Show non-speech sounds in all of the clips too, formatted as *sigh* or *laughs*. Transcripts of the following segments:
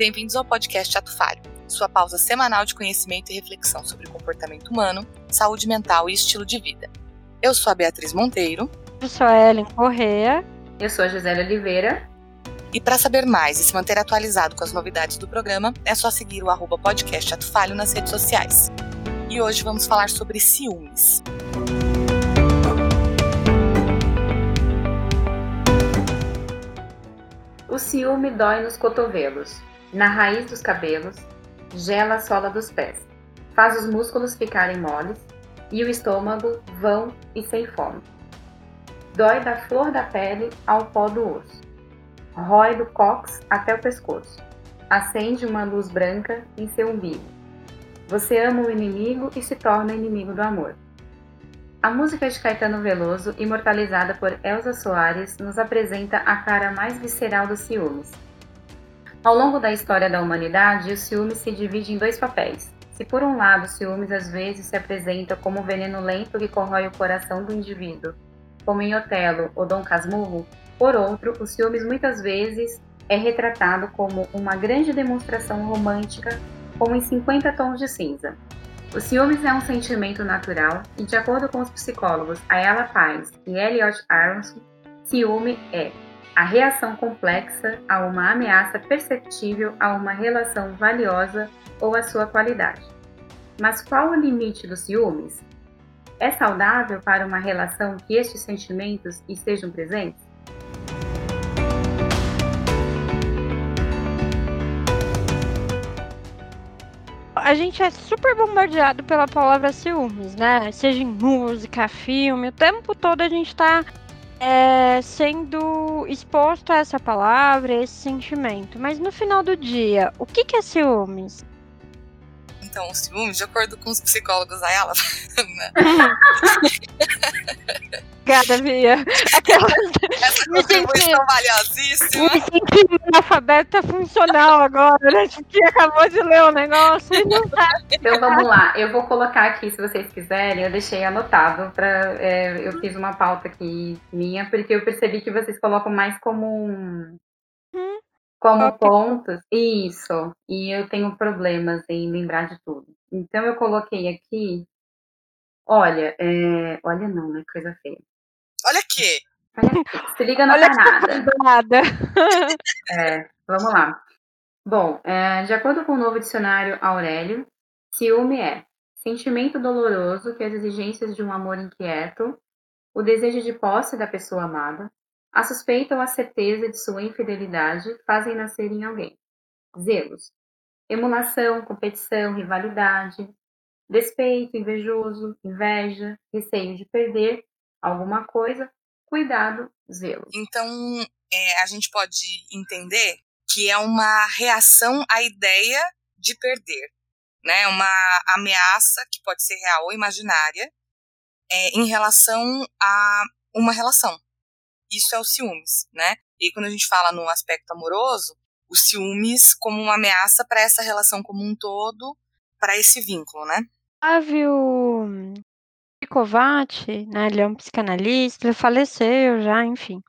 Bem-vindos ao podcast Ato Falho, sua pausa semanal de conhecimento e reflexão sobre comportamento humano, saúde mental e estilo de vida. Eu sou a Beatriz Monteiro. Eu sou a Ellen Correa. Eu sou a Gisele Oliveira. E para saber mais e se manter atualizado com as novidades do programa, é só seguir o arroba podcast Ato Falho nas redes sociais. E hoje vamos falar sobre ciúmes. O ciúme dói nos cotovelos, na raiz dos cabelos, gela a sola dos pés, faz os músculos ficarem moles e o estômago vão e sem fome. Dói da flor da pele ao pó do osso, rói do cox até o pescoço, acende uma luz branca em seu umbigo. Você ama o inimigo e se torna inimigo do amor. A música de Caetano Veloso, imortalizada por Elza Soares, nos apresenta a cara mais visceral dos ciúmes. Ao longo da história da humanidade, o ciúme se divide em dois papéis. Se por um lado o ciúmes às vezes se apresenta como um veneno lento que corrói o coração do indivíduo, como em Otelo ou Dom Casmurro, por outro, o ciúmes muitas vezes é retratado como uma grande demonstração romântica, como em 50 tons de cinza. O ciúmes é um sentimento natural e, de acordo com os psicólogos Ayala Paz e Elliot Aronson, ciúme é a reação complexa a uma ameaça perceptível a uma relação valiosa ou a sua qualidade. Mas qual o limite dos ciúmes? É saudável para uma relação que estes sentimentos estejam presentes? a gente é super bombardeado pela palavra ciúmes, né? Seja em música, filme, o tempo todo a gente tá é, sendo exposto a essa palavra, a esse sentimento. Mas no final do dia, o que, que é ciúmes? Então, o ciúmes, de acordo com os psicólogos a ela, *laughs* né? *laughs* Obrigada, Via. Aquelas... Essa contribuição senti... valiosíssima. Me senti analfabeta funcional agora, né? Que acabou de ler o negócio e não tá. Então vamos lá, eu vou colocar aqui, se vocês quiserem, eu deixei anotado para é, eu fiz uma pauta aqui minha, porque eu percebi que vocês colocam mais como um. Como pontos. Isso. E eu tenho problemas em lembrar de tudo. Então eu coloquei aqui. Olha, é... olha não, né? Coisa feia. Olha aqui. Se liga na nada. *laughs* é, vamos lá. Bom, é, de acordo com o novo dicionário Aurélio, ciúme é sentimento doloroso que as exigências de um amor inquieto, o desejo de posse da pessoa amada, a suspeita ou a certeza de sua infidelidade fazem nascer em alguém. Zelos, emulação, competição, rivalidade, despeito, invejoso, inveja, receio de perder alguma coisa, cuidado, zelo. Então, é, a gente pode entender que é uma reação à ideia de perder, né? Uma ameaça que pode ser real ou imaginária é, em relação a uma relação. Isso é o ciúmes, né? E quando a gente fala no aspecto amoroso, o ciúmes como uma ameaça para essa relação como um todo, para esse vínculo, né? Flávio Kovács, né, ele é um psicanalista, ele faleceu já, enfim.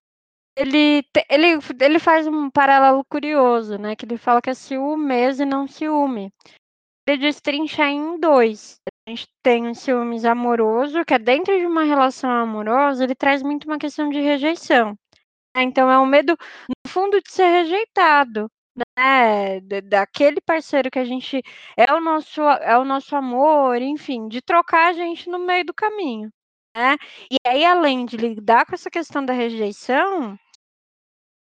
Ele, ele, ele faz um paralelo curioso, né, que ele fala que é ciúmes e não ciúme. Ele destrincha em dois. A gente tem o ciúmes amoroso, que é dentro de uma relação amorosa, ele traz muito uma questão de rejeição. Então é um medo, no fundo, de ser rejeitado né, daquele parceiro que a gente é o nosso é o nosso amor, enfim, de trocar a gente no meio do caminho, né? E aí além de lidar com essa questão da rejeição,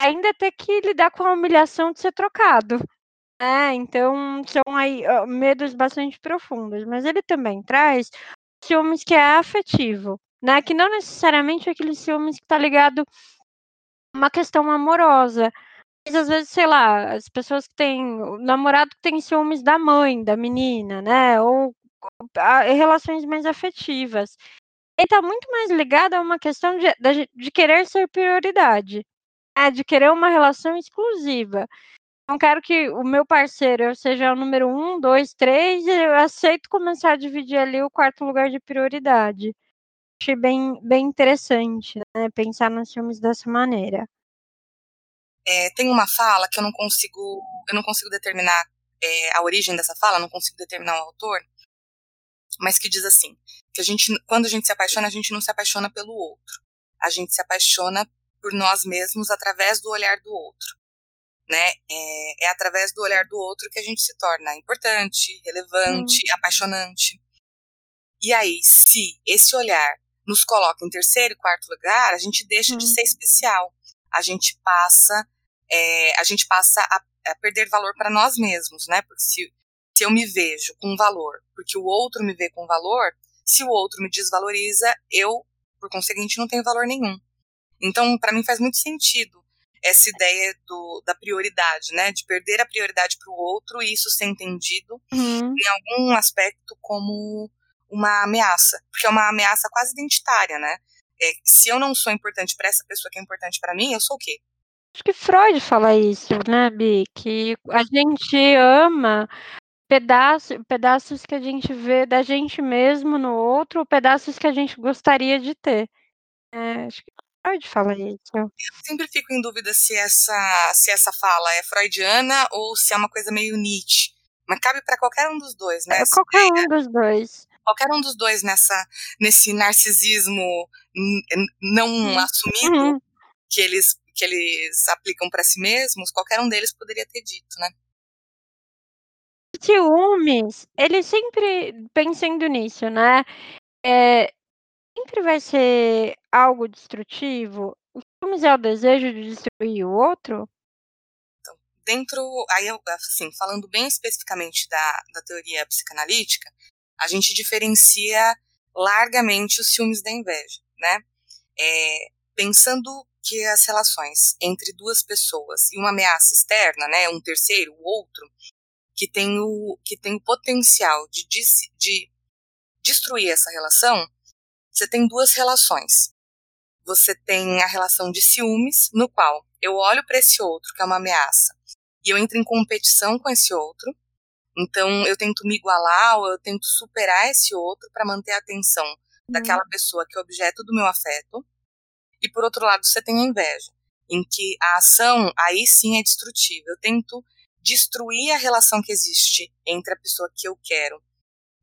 ainda ter que lidar com a humilhação de ser trocado. Né? então são aí medos bastante profundos, mas ele também traz ciúmes que é afetivo, né? Que não necessariamente é aquele ciúmes que está ligado a uma questão amorosa, mas às vezes, sei lá, as pessoas que têm. O namorado que tem ciúmes da mãe, da menina, né? Ou a, relações mais afetivas. Ele tá muito mais ligado a uma questão de, de, de querer ser prioridade. Né? De querer uma relação exclusiva. Não quero que o meu parceiro seja o número um, dois, três, eu aceito começar a dividir ali o quarto lugar de prioridade. Achei bem, bem interessante, né? Pensar nos filmes dessa maneira. é, tem uma fala que eu não consigo, eu não consigo determinar é, a origem dessa fala, não consigo determinar o autor, mas que diz assim, que a gente, quando a gente se apaixona, a gente não se apaixona pelo outro, a gente se apaixona por nós mesmos através do olhar do outro, né? É, é através do olhar do outro que a gente se torna importante, relevante, hum. apaixonante. E aí, se esse olhar nos coloca em terceiro e quarto lugar, a gente deixa hum. de ser especial. A gente passa, é, a gente passa a, a perder valor para nós mesmos, né? Porque se, se eu me vejo com valor, porque o outro me vê com valor, se o outro me desvaloriza, eu, por conseguinte, não tenho valor nenhum. Então, para mim faz muito sentido essa ideia do, da prioridade, né? De perder a prioridade para o outro e isso ser entendido uhum. em algum aspecto como uma ameaça, porque é uma ameaça quase identitária, né? É, se eu não sou importante para essa pessoa que é importante para mim, eu sou o quê? Acho que Freud fala isso, né, Bi? Que a gente ama pedaços, pedaços que a gente vê da gente mesmo no outro, ou pedaços que a gente gostaria de ter. É, acho que Freud fala isso. Eu sempre fico em dúvida se essa, se essa fala é freudiana ou se é uma coisa meio Nietzsche. Mas cabe para qualquer um dos dois, né? É, qualquer um dos dois qualquer um dos dois nessa nesse narcisismo não uhum. assumido uhum. que eles que eles aplicam para si mesmos, qualquer um deles poderia ter dito, né? Ciúmes, ele sempre pensando nisso, né? É, sempre vai ser algo destrutivo. O ciúmes é o desejo de destruir o outro? Então, dentro, aí assim, falando bem especificamente da, da teoria psicanalítica, a gente diferencia largamente os ciúmes da inveja, né? É, pensando que as relações entre duas pessoas e uma ameaça externa, né, um terceiro, o outro, que tem o, que tem o potencial de, de, de destruir essa relação, você tem duas relações. Você tem a relação de ciúmes, no qual eu olho para esse outro, que é uma ameaça, e eu entro em competição com esse outro, então, eu tento me igualar ou eu tento superar esse outro para manter a atenção uhum. daquela pessoa que é objeto do meu afeto. E por outro lado, você tem a inveja, em que a ação aí sim é destrutiva. Eu tento destruir a relação que existe entre a pessoa que eu quero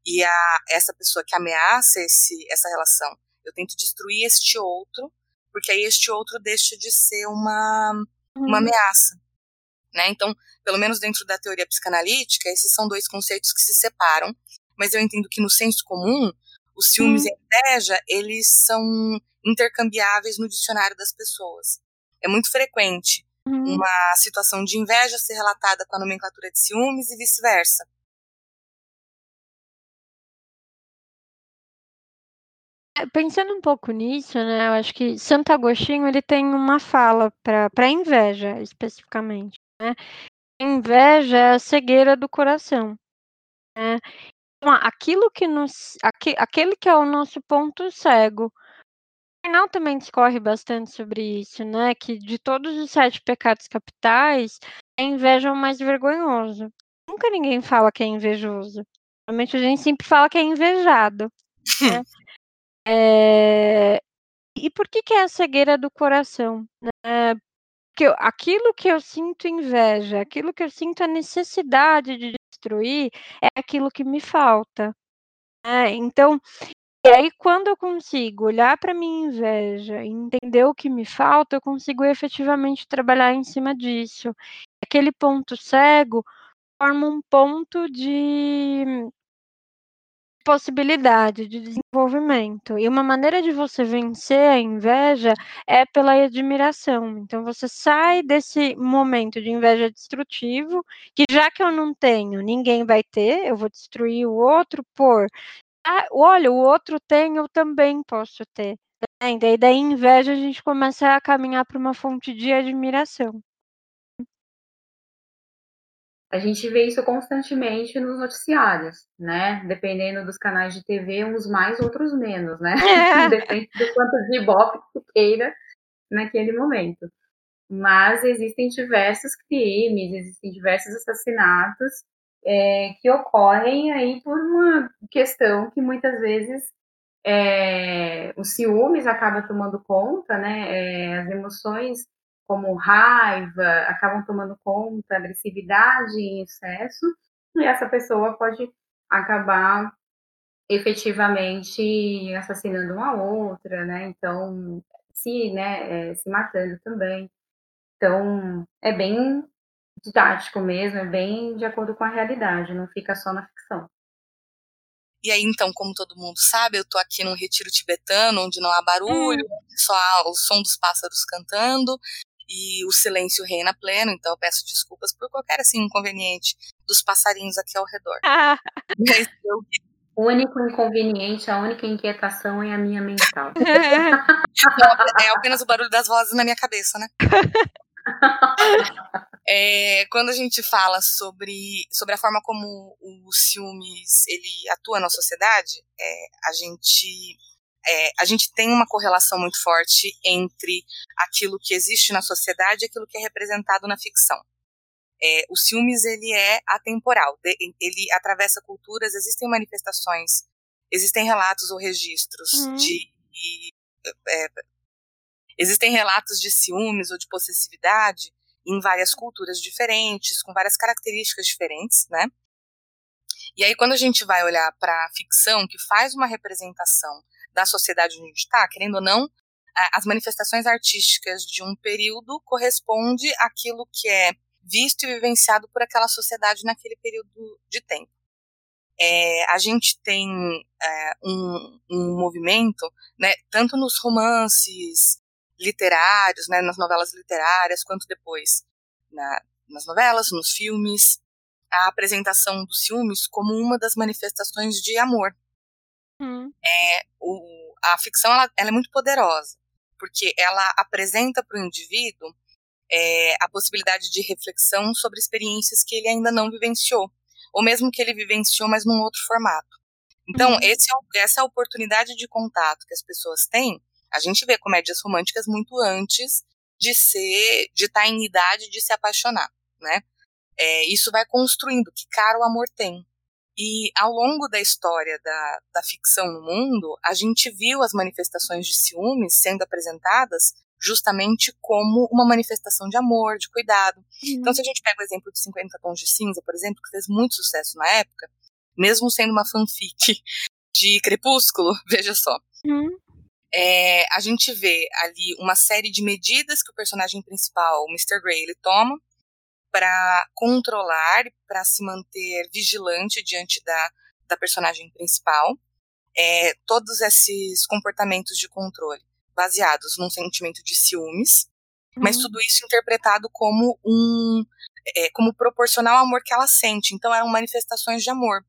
e a essa pessoa que ameaça esse, essa relação. Eu tento destruir este outro, porque aí este outro deixa de ser uma, uma uhum. ameaça. Né? Então, pelo menos dentro da teoria psicanalítica, esses são dois conceitos que se separam, mas eu entendo que no senso comum, os ciúmes hum. e a inveja, eles são intercambiáveis no dicionário das pessoas. É muito frequente hum. uma situação de inveja ser relatada com a nomenclatura de ciúmes e vice-versa. Pensando um pouco nisso, né, eu acho que Santo Agostinho ele tem uma fala para inveja especificamente, né? Inveja é a cegueira do coração, né. Então, aquilo que nos aque aquele que é o nosso ponto cego. O Karnal também discorre bastante sobre isso, né, que de todos os sete pecados capitais, a inveja é o mais vergonhoso. Nunca ninguém fala que é invejoso. Normalmente a gente sempre fala que é invejado, né. *laughs* Eh, e por que que é a cegueira do coração, né? que eu, aquilo que eu sinto inveja, aquilo que eu sinto a necessidade de destruir, é aquilo que me falta. Né? Então, e aí quando eu consigo olhar para minha inveja e entender o que me falta, eu consigo efetivamente trabalhar em cima disso. Aquele ponto cego forma um ponto de possibilidade de desenvolvimento. E uma maneira de você vencer a inveja é pela admiração. Então você sai desse momento de inveja destrutivo, que já que eu não tenho, ninguém vai ter, eu vou destruir o outro por ah, olha, o outro tem, eu também posso ter. Né? E daí da inveja a gente começa a caminhar para uma fonte de admiração. A gente vê isso constantemente nos noticiários, né? Dependendo dos canais de TV, uns mais, outros menos, né? É. *laughs* Depende do quanto de ibope que queira naquele momento. Mas existem diversos crimes, existem diversos assassinatos é, que ocorrem aí por uma questão que muitas vezes é, os ciúmes acaba tomando conta, né? É, as emoções como raiva, acabam tomando conta, agressividade em excesso, e essa pessoa pode acabar efetivamente assassinando uma outra, né? Então, se, né, é, se matando também. Então, é bem didático mesmo, é bem de acordo com a realidade, não fica só na ficção. E aí, então, como todo mundo sabe, eu tô aqui num retiro tibetano, onde não há barulho, hum. só há o som dos pássaros cantando, e o silêncio reina pleno, então eu peço desculpas por qualquer assim inconveniente dos passarinhos aqui ao redor. *laughs* Ah. eu... O único inconveniente, a única inquietação é a minha mental. *laughs* é apenas o barulho das vozes na minha cabeça, né? *laughs* É, quando a gente fala sobre, sobre a forma como o ciúmes ele atua na sociedade, é, a gente é, a gente tem uma correlação muito forte entre aquilo que existe na sociedade e aquilo que é representado na ficção. É, o ciúmes ele é atemporal, ele atravessa culturas, existem manifestações, existem relatos ou registros uhum. de, de é, existem relatos de ciúmes ou de possessividade em várias culturas diferentes, com várias características diferentes, né? E aí, quando a gente vai olhar para a ficção, que faz uma representação da sociedade onde a gente está, querendo ou não, as manifestações artísticas de um período corresponde àquilo que é visto e vivenciado por aquela sociedade naquele período de tempo. É, a gente tem é, um, um, movimento, né, tanto nos romances literários, né, nas novelas literárias, quanto depois na, nas novelas, nos filmes, a apresentação dos ciúmes como uma das manifestações de amor. Hum. É, o, a ficção ela, ela, é muito poderosa, porque ela apresenta para o indivíduo é, a possibilidade de reflexão sobre experiências que ele ainda não vivenciou, ou mesmo que ele vivenciou, mas num outro formato. Então, uhum. esse, é essa é oportunidade de contato que as pessoas têm a gente vê comédias românticas muito antes de ser, de estar tá em idade de se apaixonar, né? É, isso vai construindo que cara o amor tem. E ao longo da história da, da ficção no mundo, a gente viu as manifestações de ciúmes sendo apresentadas justamente como uma manifestação de amor, de cuidado. Uhum. Então, se a gente pega o exemplo de 50 Tons de Cinza, por exemplo, que fez muito sucesso na época, mesmo sendo uma fanfic de Crepúsculo, *laughs* veja só. Uhum é, a gente vê ali uma série de medidas que o personagem principal, o Mr. Grey, ele toma para controlar, para se manter vigilante diante da, da personagem principal. É, todos esses comportamentos de controle baseados num sentimento de ciúmes, uhum. mas tudo isso interpretado como um é, como proporcional ao amor que ela sente. Então eram manifestações de amor.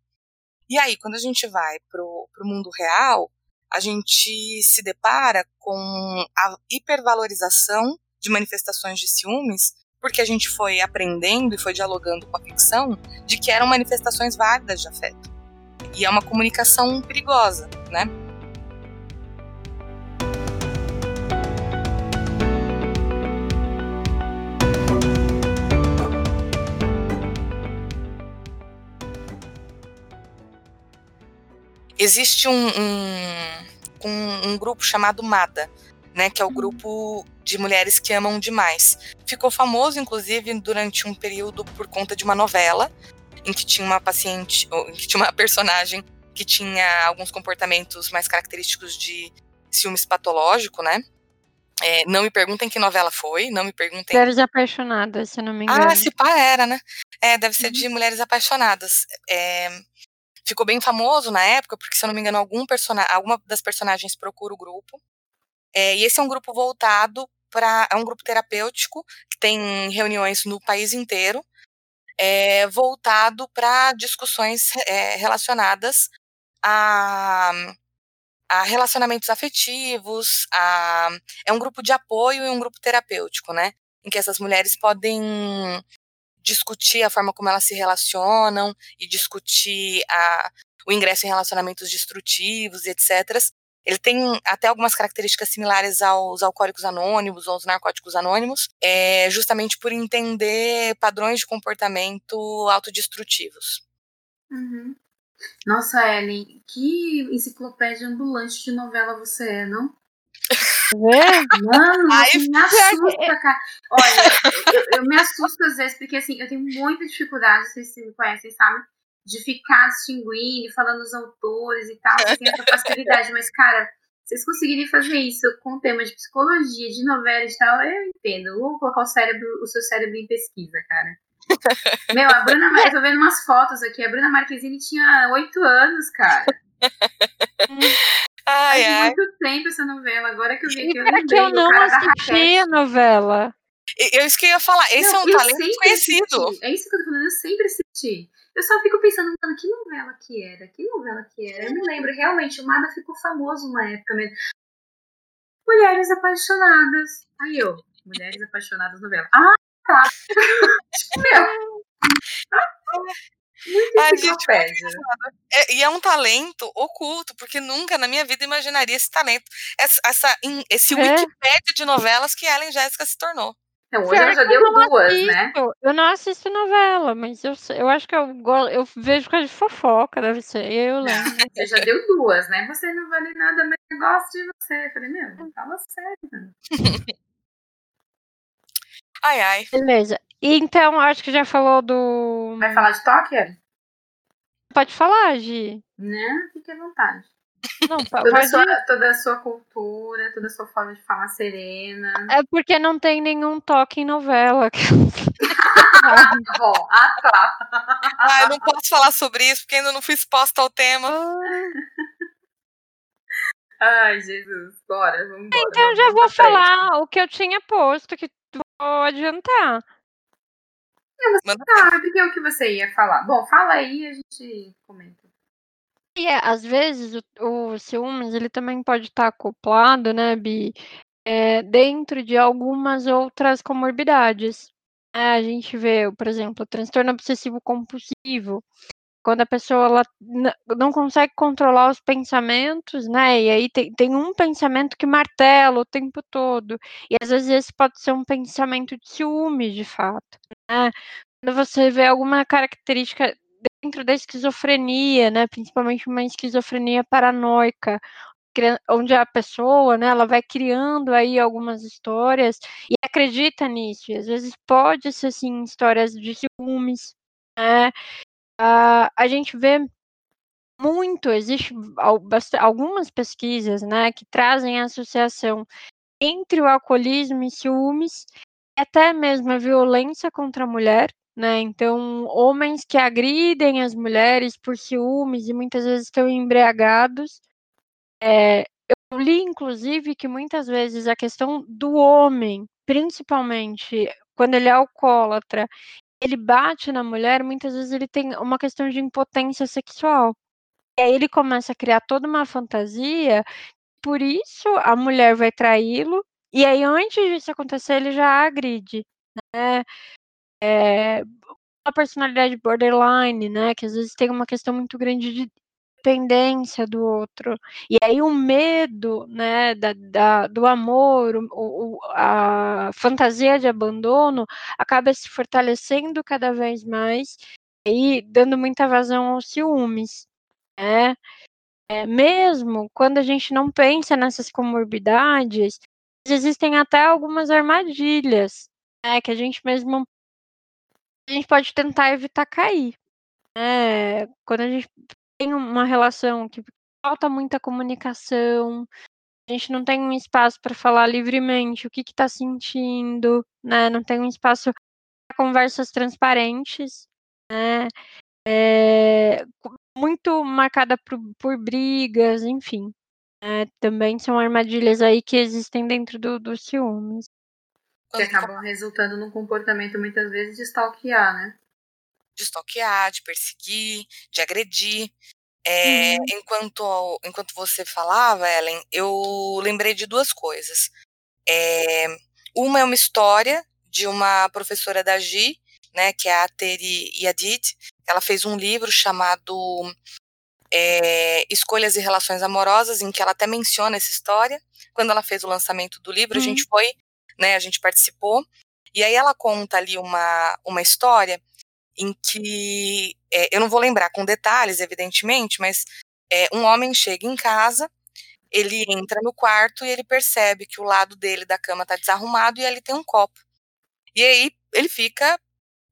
E aí, quando a gente vai pro, pro mundo real, a gente se depara com a hipervalorização de manifestações de ciúmes, porque a gente foi aprendendo e foi dialogando com a ficção de que eram manifestações válidas de afeto. E é uma comunicação perigosa, né? existe um, um, um, um grupo chamado MADA, né, que é o uhum. grupo de mulheres que amam demais. Ficou famoso, inclusive, durante um período por conta de uma novela em que tinha uma paciente, em que tinha uma *laughs* personagem que tinha alguns comportamentos mais característicos de ciúmes patológico, né? É, não me perguntem que novela foi, não me perguntem. Mulheres Apaixonadas, se não me engano. Ah, se pá era, né? É, deve ser uhum. de Mulheres Apaixonadas. É, ficou bem famoso na época, porque, se eu não me engano, algum alguma das personagens procura o grupo. É, e esse é um grupo voltado para. É um grupo terapêutico que tem reuniões no país inteiro, é, voltado para discussões é, relacionadas a, a, relacionamentos afetivos, a, é um grupo de apoio e um grupo terapêutico, né? Em que essas mulheres podem discutir a forma como elas se relacionam e discutir a, o ingresso em relacionamentos destrutivos etc. Ele tem até algumas características similares aos alcoólicos anônimos ou aos narcóticos anônimos, é, justamente por entender padrões de comportamento autodestrutivos. Uhum. Nossa, Ellen, que enciclopédia ambulante de novela você é, não? *laughs* Mano, Aí, me assusta, cara. Olha, eu, eu, me assusto às vezes, porque assim, eu tenho muita dificuldade, vocês me conhecem, sabe? De ficar distinguindo, falando os autores e tal, tenho essa *laughs* facilidade, mas, cara, vocês conseguirem fazer isso com tema de psicologia, de novela e tal, eu entendo. Vou colocar o cérebro, o seu cérebro em pesquisa, cara. *laughs* Meu, a Bruna, eu tô vendo umas fotos aqui. A Bruna Marquezine tinha oito anos, cara. Ai, Faz ai. muito tempo essa novela. Agora que eu vi aqui, eu É lembrei que eu não assisti a novela. Eu isso que eu ia falar. Esse Não, é um talento assisti. É isso que eu tô falando, eu sempre assisti. Eu só fico pensando, mano, que novela que era? Que novela que era? Eu me lembro, realmente, o Mada ficou famoso uma época mesmo. Mulheres Apaixonadas. Aí eu, Mulheres Apaixonadas novela. Ah, tá. Meu. Muito gente, enciclopédia. É, e é um talento oculto, porque nunca na minha vida imaginaria esse talento. Essa, essa- esse É. Wikipédia de novelas que Ellen Jéssica se tornou. Então, hoje ela já que deu eu não duas, assisto, né? Eu não assisto novela, mas eu, eu acho que eu, eu vejo coisa de fofoca, deve ser. Eu *laughs* lembro. Você já deu duas, né? Você não vale nada, mas eu gosto de você. Eu falei, meu, fala sério. *laughs* Ai, ai. Beleza. E então, acho que já falou do. Vai falar de Tóquio? Pode falar, Gi. Né? Fique à vontade. Não, Toda pode. sua, toda a sua cultura, toda a sua forma de falar serena. É porque não tem nenhum toque em novela. Ah, *laughs* bom. Ah, tá. Ah, eu não posso falar sobre isso, porque ainda não fui exposta ao tema. Ai, Jesus. Bora, vamos embora. Então eu já vou falar o que eu tinha posto, que vou adiantar. Ah, porque é o que você ia falar. Bom, fala aí e a gente comenta. E é, às vezes o, o ciúmes ele também pode estar acoplado, né, Bi, é, dentro de algumas outras comorbidades. É, a gente vê, por exemplo, transtorno obsessivo compulsivo, quando a pessoa ela não consegue controlar os pensamentos, né, e aí tem, tem um pensamento que martela o tempo todo, e às vezes esse pode ser um pensamento de ciúme, de fato, né. Quando você vê alguma característica dentro da esquizofrenia, né, principalmente uma esquizofrenia paranoica, onde a pessoa, né, ela vai criando aí algumas histórias e acredita nisso, e às vezes pode ser, assim, histórias de ciúmes, né, ah, a gente vê muito, existe al- basta- algumas pesquisas, né, que trazem a associação entre o alcoolismo e ciúmes, até mesmo a violência contra a mulher, né? Então, homens que agridem as mulheres por ciúmes e muitas vezes estão embriagados. É, eu li, inclusive, que muitas vezes a questão do homem, principalmente quando ele é alcoólatra, ele bate na mulher, muitas vezes ele tem uma questão de impotência sexual. E aí ele começa a criar toda uma fantasia, por isso a mulher vai traí-lo, e aí antes disso acontecer ele já agride, né? É, uma personalidade borderline, né? Que às vezes tem uma questão muito grande de dependência do outro. E aí o medo, né, da, da- do amor, o- o, a fantasia de abandono acaba se fortalecendo cada vez mais e dando muita vazão aos ciúmes, né? É, mesmo quando a gente não pensa nessas comorbidades, existem até algumas armadilhas, né, que a gente mesmo a gente pode tentar evitar cair. Né? Quando a gente tem uma relação que falta muita comunicação, a gente não tem um espaço para falar livremente o que está sentindo, né? Não tem um espaço para conversas transparentes, né? É, muito marcada por, por brigas, enfim. né? também são armadilhas aí que existem dentro do, dos ciúmes. Que acabam resultando num comportamento muitas vezes de stalkear, né? de stalkear, de perseguir, de agredir. É, Uhum. enquanto, enquanto você falava, Ellen, eu lembrei de duas coisas. É, uma é uma história de uma professora da GI, né, que é a Teri Yadid. Ela fez um livro chamado é, Escolhas e Relações Amorosas, em que ela até menciona essa história. Quando ela fez o lançamento do livro, a Uhum. gente foi, né, a gente participou. E aí ela conta ali uma, uma história em que é, eu não vou lembrar com detalhes, evidentemente, mas é, um homem chega em casa, ele entra no quarto e ele percebe que o lado dele da cama tá desarrumado e ali tem um copo. E aí ele fica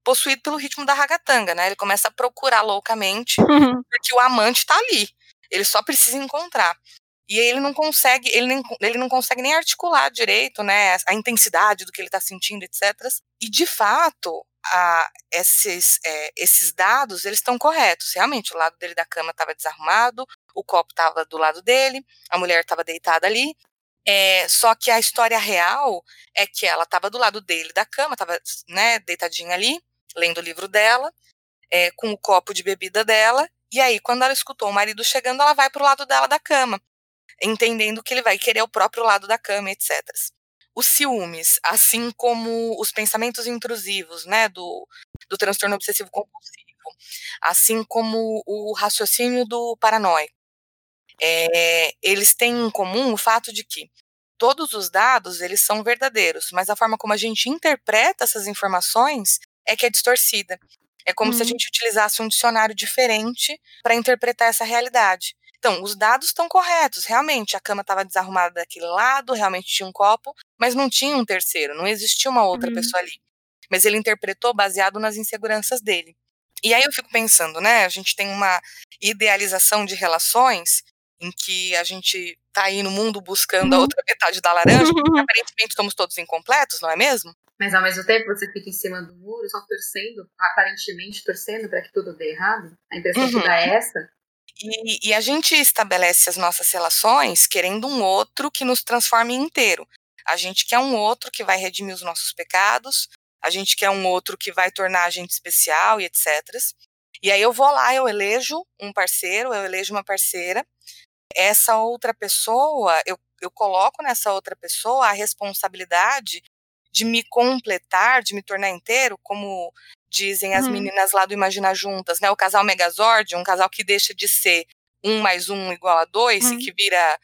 possuído pelo ritmo da ragatanga, né? Ele começa a procurar loucamente, porque o amante tá ali. Ele só precisa encontrar. E ele não consegue, ele, nem, ele não consegue nem articular direito, né, a intensidade do que ele está sentindo, etc. E de fato, a, esses, é, esses dados eles estão corretos. Realmente, o lado dele da cama estava desarrumado, o copo estava do lado dele, a mulher estava deitada ali. É, só que a história real é que ela estava do lado dele da cama, estava né, deitadinha ali, lendo o livro dela, é, com o copo de bebida dela. E aí, quando ela escutou o marido chegando, ela vai para o lado dela da cama, entendendo que ele vai querer o próprio lado da cama, etc os ciúmes, assim como os pensamentos intrusivos, né, do, do transtorno obsessivo compulsivo, assim como o raciocínio do paranoico, é, eles têm em comum o fato de que todos os dados eles são verdadeiros, mas a forma como a gente interpreta essas informações é que é distorcida. É como uhum. se a uhum. gente utilizasse um dicionário diferente para interpretar essa realidade. Então, os dados estão corretos, realmente, a cama estava desarrumada daquele lado, realmente tinha um copo, mas não tinha um terceiro, não existia uma outra uhum. pessoa ali. Mas ele interpretou baseado nas inseguranças dele. E aí eu fico pensando, né, a gente tem uma idealização de relações em que a gente tá aí no mundo buscando a uhum. outra metade da laranja, porque *laughs* aparentemente somos todos incompletos, não é mesmo? Mas ao mesmo tempo você fica em cima do muro, só torcendo, aparentemente torcendo para que tudo dê errado. A impressão uhum. que dá é essa. E, e, a gente estabelece as nossas relações querendo um outro que nos transforme inteiro. A gente quer um outro que vai redimir os nossos pecados, a gente quer um outro que vai tornar a gente especial e etc. E aí eu vou lá, eu elejo um parceiro, eu elejo uma parceira. Essa outra pessoa, eu, eu coloco nessa outra pessoa a responsabilidade de me completar, de me tornar inteiro, como dizem as uhum. meninas lá do Imagina Juntas, né? O casal Megazord, um casal que deixa de ser um mais um igual a dois uhum. e que vira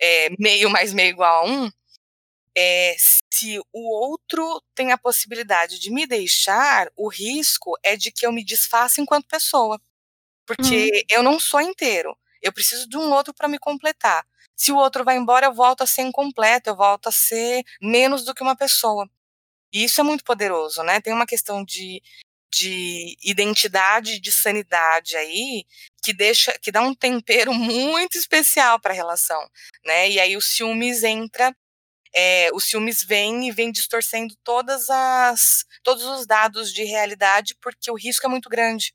é, meio mais meio igual a um. É, se o outro tem a possibilidade de me deixar, o risco é de que eu me desfaça enquanto pessoa. Porque uhum. eu não sou inteiro. Eu preciso de um outro para me completar. Se o outro vai embora, eu volto a ser incompleto, eu volto a ser menos do que uma pessoa. E isso é muito poderoso, né? Tem uma questão de, de identidade, de sanidade aí, que deixa, que dá um tempero *laughs* muito especial para a relação, né? E aí o ciúmes entra, é, o ciúmes vem e vem distorcendo todas as, todos os dados de realidade, porque o risco é muito grande.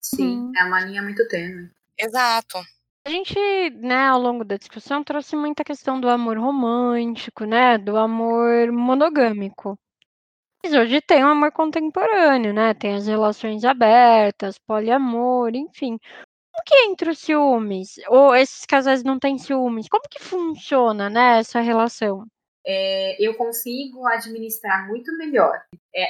Sim, é uma linha muito tênue. Exato. A gente, né, ao longo da discussão, trouxe muita questão do amor romântico, né, do amor monogâmico. Mas hoje tem o amor contemporâneo, né, tem as relações abertas, poliamor, enfim. Como que é entre os ciúmes? Ou esses casais não têm ciúmes? Como que funciona, né, essa relação? É, eu consigo administrar muito melhor é,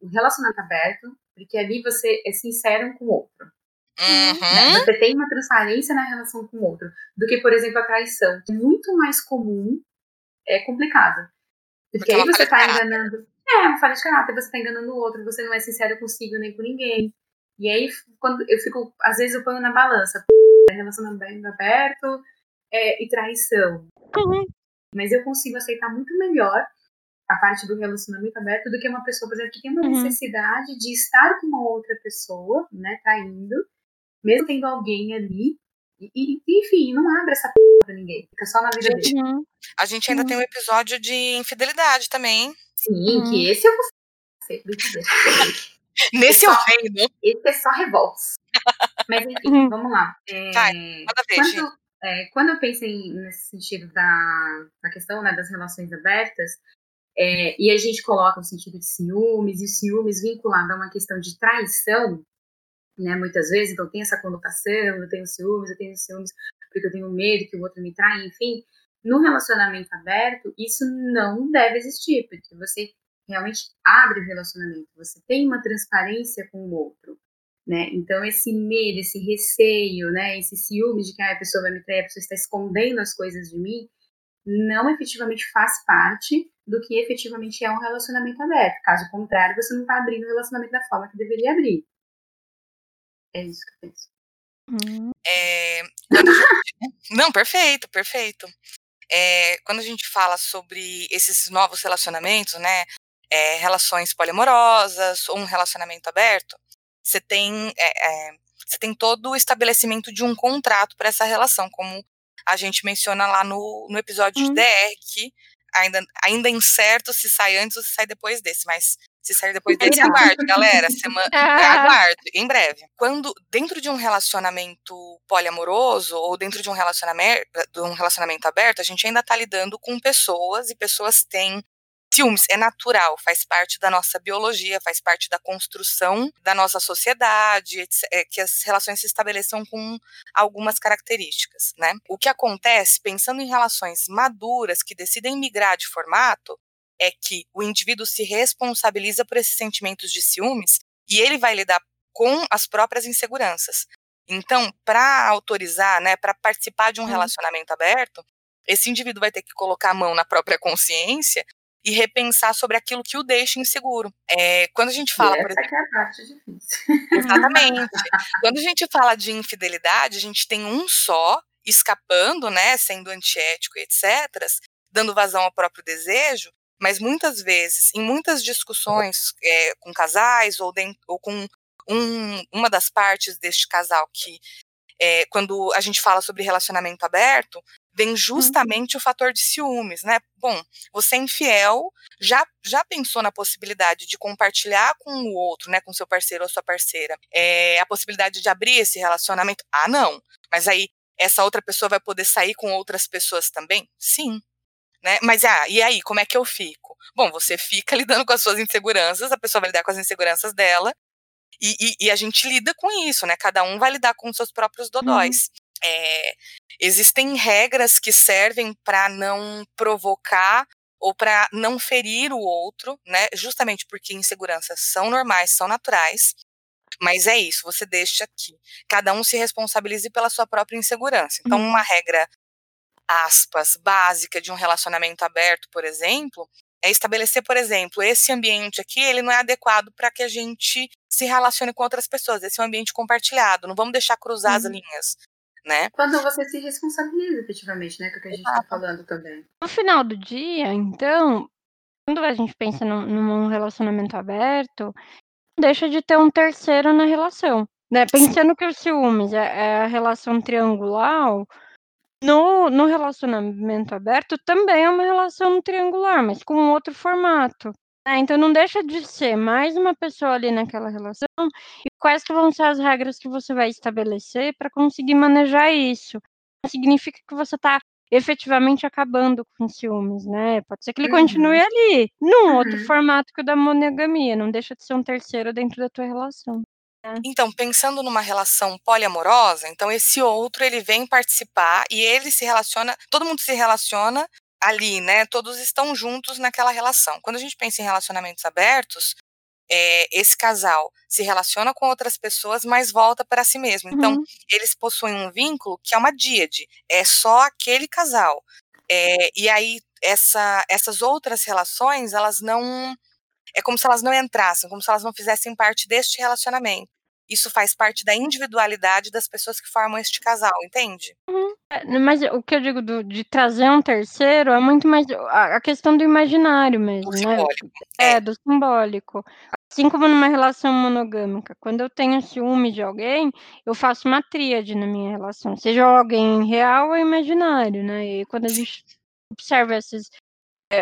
o relacionamento aberto, porque ali você é sincero um com o outro. Uhum. Você tem uma transparência na relação com o outro, do que, por exemplo, a traição, que é muito mais comum, é complicado. Porque, porque aí você tá enganando. É, uma falha de caráter, você tá enganando o outro, você não é sincero consigo nem com ninguém. E aí, quando eu fico, às vezes eu ponho na balança, relacionamento aberto é, e traição. Uhum. Mas eu consigo aceitar muito melhor a parte do relacionamento aberto do que uma pessoa, por exemplo, que tem uma uhum. necessidade de estar com uma outra pessoa, né, traindo, mesmo tendo alguém ali. E, e enfim, não abre essa p pra ninguém, fica só na vida gente, dele. A gente ainda uhum. tem um episódio de infidelidade também. Sim, uhum. que esse eu vou ser. *laughs* Nesse eu reino. Esse é só revoltos. Mas enfim, uhum. vamos lá. É, manda ver, quando, é, quando eu pensei nesse sentido da, da questão né, das relações abertas, é, e a gente coloca o sentido de ciúmes, e o ciúmes vinculado a uma questão de traição, né, muitas vezes, então tem essa conotação, eu tenho ciúmes, eu tenho ciúmes porque eu tenho medo que o outro me traia, enfim, no relacionamento aberto, isso não deve existir, porque você realmente abre o relacionamento, você tem uma transparência com o outro, né? Então esse medo, esse receio, né, esse ciúme de que ah, a pessoa vai me trair, a pessoa está escondendo as coisas de mim, não efetivamente faz parte do que efetivamente é um relacionamento aberto. Caso contrário, você não está abrindo o relacionamento da forma que deveria abrir. É isso que eu penso. Uhum. É, gente- Não, perfeito, perfeito. É, quando a gente fala sobre esses novos relacionamentos, né? é, relações poliamorosas ou um relacionamento aberto, você tem, você tem todo o estabelecimento de um contrato para essa relação, como a gente menciona lá no, no episódio de Uhum. DR, que ainda, ainda é incerto se sai antes ou se sai depois desse, mas se sair depois desse, Irá. aguarde, galera. Semana, *laughs* aguarde, em breve. Quando, dentro de um relacionamento poliamoroso ou dentro de um relacionamento, de um relacionamento aberto, a gente ainda está lidando com pessoas e pessoas têm ciúmes. É natural, faz parte da nossa biologia, faz parte da construção da nossa sociedade, é, que as relações se estabeleçam com algumas características, né? O que acontece, pensando em relações maduras que decidem migrar de formato, é que o indivíduo se responsabiliza por esses sentimentos de ciúmes e ele vai lidar com as próprias inseguranças. Então, para autorizar, né, para participar de um relacionamento aberto, esse indivíduo vai ter que colocar a mão na própria consciência e repensar sobre aquilo que o deixa inseguro. É, quando a gente fala, e essa exemplo, é a parte difícil. Exatamente. Quando a gente fala de infidelidade, a gente tem um só escapando, né, sendo antiético e etc, dando vazão ao próprio desejo, mas muitas vezes, em muitas discussões é, com casais ou, ou com um, uma das partes deste casal que, é, quando a gente fala sobre relacionamento aberto, vem justamente o fator de ciúmes, né? Bom, você é infiel, já, já pensou na possibilidade de compartilhar com o outro, né, com seu parceiro ou sua parceira, é, a possibilidade de abrir esse relacionamento? Ah, não. Mas aí essa outra pessoa vai poder sair com outras pessoas também? Sim. Né? Mas ah, e aí, como é que eu fico? Bom, você fica *laughs* lidando com as suas inseguranças, a pessoa vai lidar com as inseguranças dela, e, e, e a gente lida com isso, né? Cada um vai lidar com os seus próprios dodóis. É, existem regras que servem para não provocar ou para não ferir o outro, né? Justamente porque inseguranças são normais, são naturais. Mas é isso, você deixa que cada um se responsabilize pela sua própria insegurança. Então, uma regra, aspas, básica de um relacionamento aberto, por exemplo, é estabelecer, por exemplo, esse ambiente aqui, ele não é adequado para que a gente se relacione com outras pessoas. Esse é um ambiente compartilhado, não vamos deixar cruzar as Uhum. linhas, né? Quando você se responsabiliza efetivamente, né? Que é o que a gente está falando também. No final do dia, então, quando a gente pensa num, num relacionamento aberto, deixa de ter um terceiro na relação. Né? Pensando que os ciúmes é, é a relação triangular, no, no relacionamento aberto também é uma relação triangular, mas com outro formato. Né? Então não deixa de ser mais uma pessoa ali naquela relação e quais que vão ser as regras que você vai estabelecer para conseguir manejar isso. Não significa que você está efetivamente acabando com ciúmes, né? Pode ser que ele Uhum. continue ali, num Uhum. outro formato que o da monogamia, não deixa de ser um terceiro dentro da tua relação. Então, pensando numa relação poliamorosa, então esse outro ele vem participar e ele se relaciona, todo mundo se relaciona ali, né? Todos estão juntos naquela relação. Quando a gente pensa em relacionamentos abertos, é, esse casal se relaciona com outras pessoas, mas volta para si mesmo. Então, Uhum. eles possuem um vínculo que é uma díade, é só aquele casal. É, e aí, essa, essas outras relações, elas não. É como se elas não entrassem, como se elas não fizessem parte deste relacionamento. Isso faz parte da individualidade das pessoas que formam este casal, entende? É, Mas o que eu digo do- de trazer um terceiro é muito mais a, questão do imaginário mesmo, Do né? simbólico. É, É. do simbólico. Assim como numa relação monogâmica, quando eu tenho ciúme de alguém, eu faço uma tríade na minha relação, seja alguém real ou imaginário, né? E quando a gente observa essas é,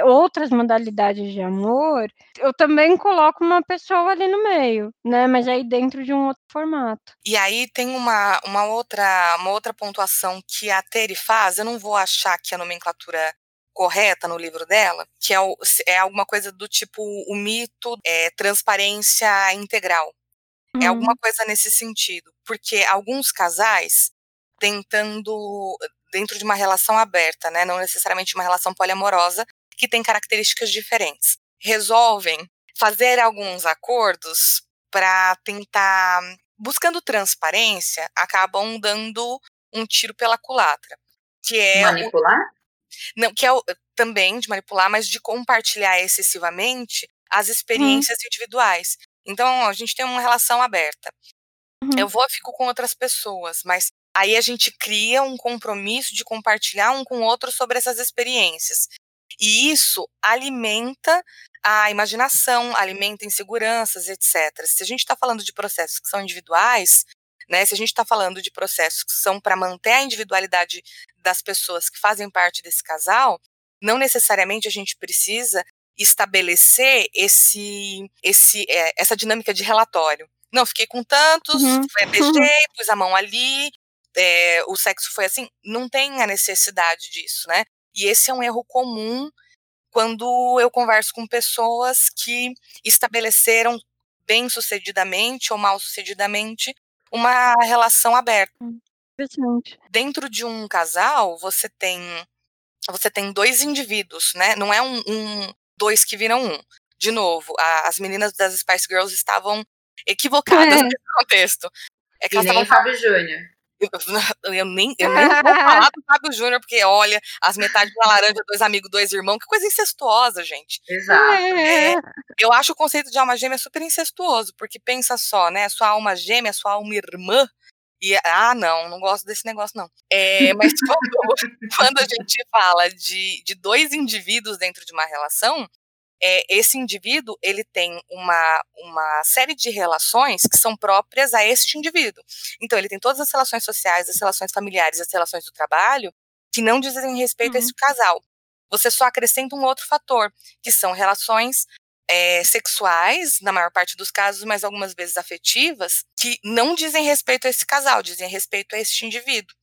outras modalidades de amor, eu também coloco uma pessoa ali no meio, né? Mas aí dentro de um outro formato. E aí tem uma, uma, outra, uma outra pontuação que a Terry faz, eu não vou achar aqui a nomenclatura correta no livro dela, que é, o, é alguma coisa do tipo o mito é transparência integral. É Uhum. alguma coisa nesse sentido. Porque alguns casais, tentando, dentro de uma relação aberta, né, não necessariamente uma relação poliamorosa, que tem características diferentes, resolvem fazer alguns acordos para tentar, buscando transparência, acabam dando um tiro pela culatra. Que é Manipular? O, não, que é o, também de manipular, mas de compartilhar excessivamente as experiências hum. individuais. Então, a gente tem uma relação aberta. Uhum. Eu vou, fico com outras pessoas, mas aí a gente cria um compromisso de compartilhar um com o outro sobre essas experiências. E isso alimenta a imaginação, alimenta inseguranças, etc. Se a gente está falando de processos que são individuais, né, se a gente está falando de processos que são para manter a individualidade das pessoas que fazem parte desse casal, não necessariamente a gente precisa estabelecer esse, esse, é, essa dinâmica de relatório. Não, fiquei com tantos, uhum. beijei, *laughs* pus a mão ali, é, o sexo foi assim. Não tem a necessidade disso, né? E esse é um erro comum quando eu converso com pessoas que estabeleceram bem sucedidamente ou mal sucedidamente uma relação aberta. Hum, interessante. Dentro de um casal, você tem você tem dois indivíduos, né? Não é um, um dois que viram um. De novo, a, as meninas das Spice Girls estavam equivocadas *laughs* é. nesse contexto. É que e nem Fábio Júnior. Eu, nem, eu nem vou falar *laughs* do Fábio Júnior, porque olha, as metades da laranja, dois amigos, dois irmãos, que coisa incestuosa, gente. Exato. É, eu acho o conceito de alma gêmea super incestuoso, porque pensa só, né? Sua alma gêmea, sua alma irmã. E, ah, não, não gosto desse negócio, não. É, mas *laughs* quando, quando a gente fala de, de dois indivíduos dentro de uma relação, é, esse indivíduo ele tem uma, uma série de relações que são próprias a este indivíduo. Então, ele tem todas as relações sociais, as relações familiares, as relações do trabalho, que não dizem respeito uhum. a esse casal. Você só acrescenta um outro fator, que são relações é, sexuais, na maior parte dos casos, mas algumas vezes afetivas, que não dizem respeito a esse casal, dizem respeito a este indivíduo.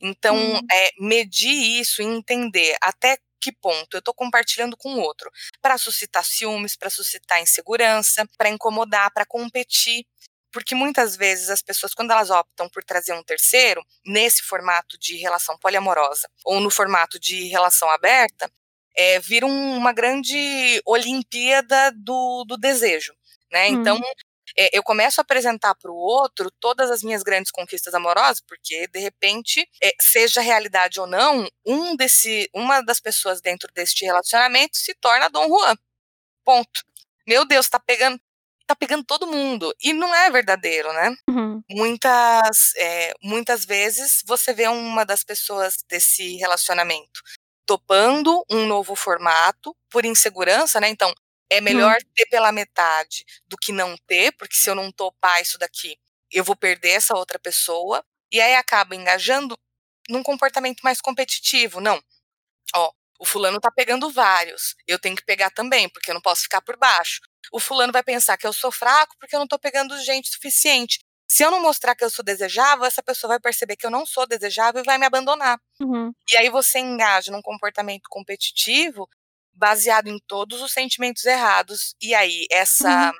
Então, uhum. é, medir isso e entender até que ponto eu estou compartilhando com o outro para suscitar ciúmes, para suscitar insegurança, para incomodar, para competir. Porque muitas vezes as pessoas, quando elas optam por trazer um terceiro, nesse formato de relação poliamorosa ou no formato de relação aberta, é, vira uma grande Olimpíada do, do desejo. Né? Hum. Então, eu começo a apresentar para o outro todas as minhas grandes conquistas amorosas, porque de repente, é, seja realidade ou não, um desse, uma das pessoas dentro deste relacionamento se torna Dom Juan. Ponto. Meu Deus, tá pegando, tá pegando todo mundo. E não é verdadeiro, né? Uhum. Muitas, é, muitas vezes você vê uma das pessoas desse relacionamento topando um novo formato por insegurança, né? Então, é melhor hum. ter pela metade do que não ter, porque se eu não topar isso daqui, eu vou perder essa outra pessoa. E aí acaba engajando num comportamento mais competitivo. Não. Ó, o fulano tá pegando vários. Eu tenho que pegar também, porque eu não posso ficar por baixo. O fulano vai pensar que eu sou fraco porque eu não tô pegando gente suficiente. Se eu não mostrar que eu sou desejável, essa pessoa vai perceber que eu não sou desejável e vai me abandonar. Uhum. E aí você engaja num comportamento competitivo baseado em todos os sentimentos errados. E aí, essa, uhum.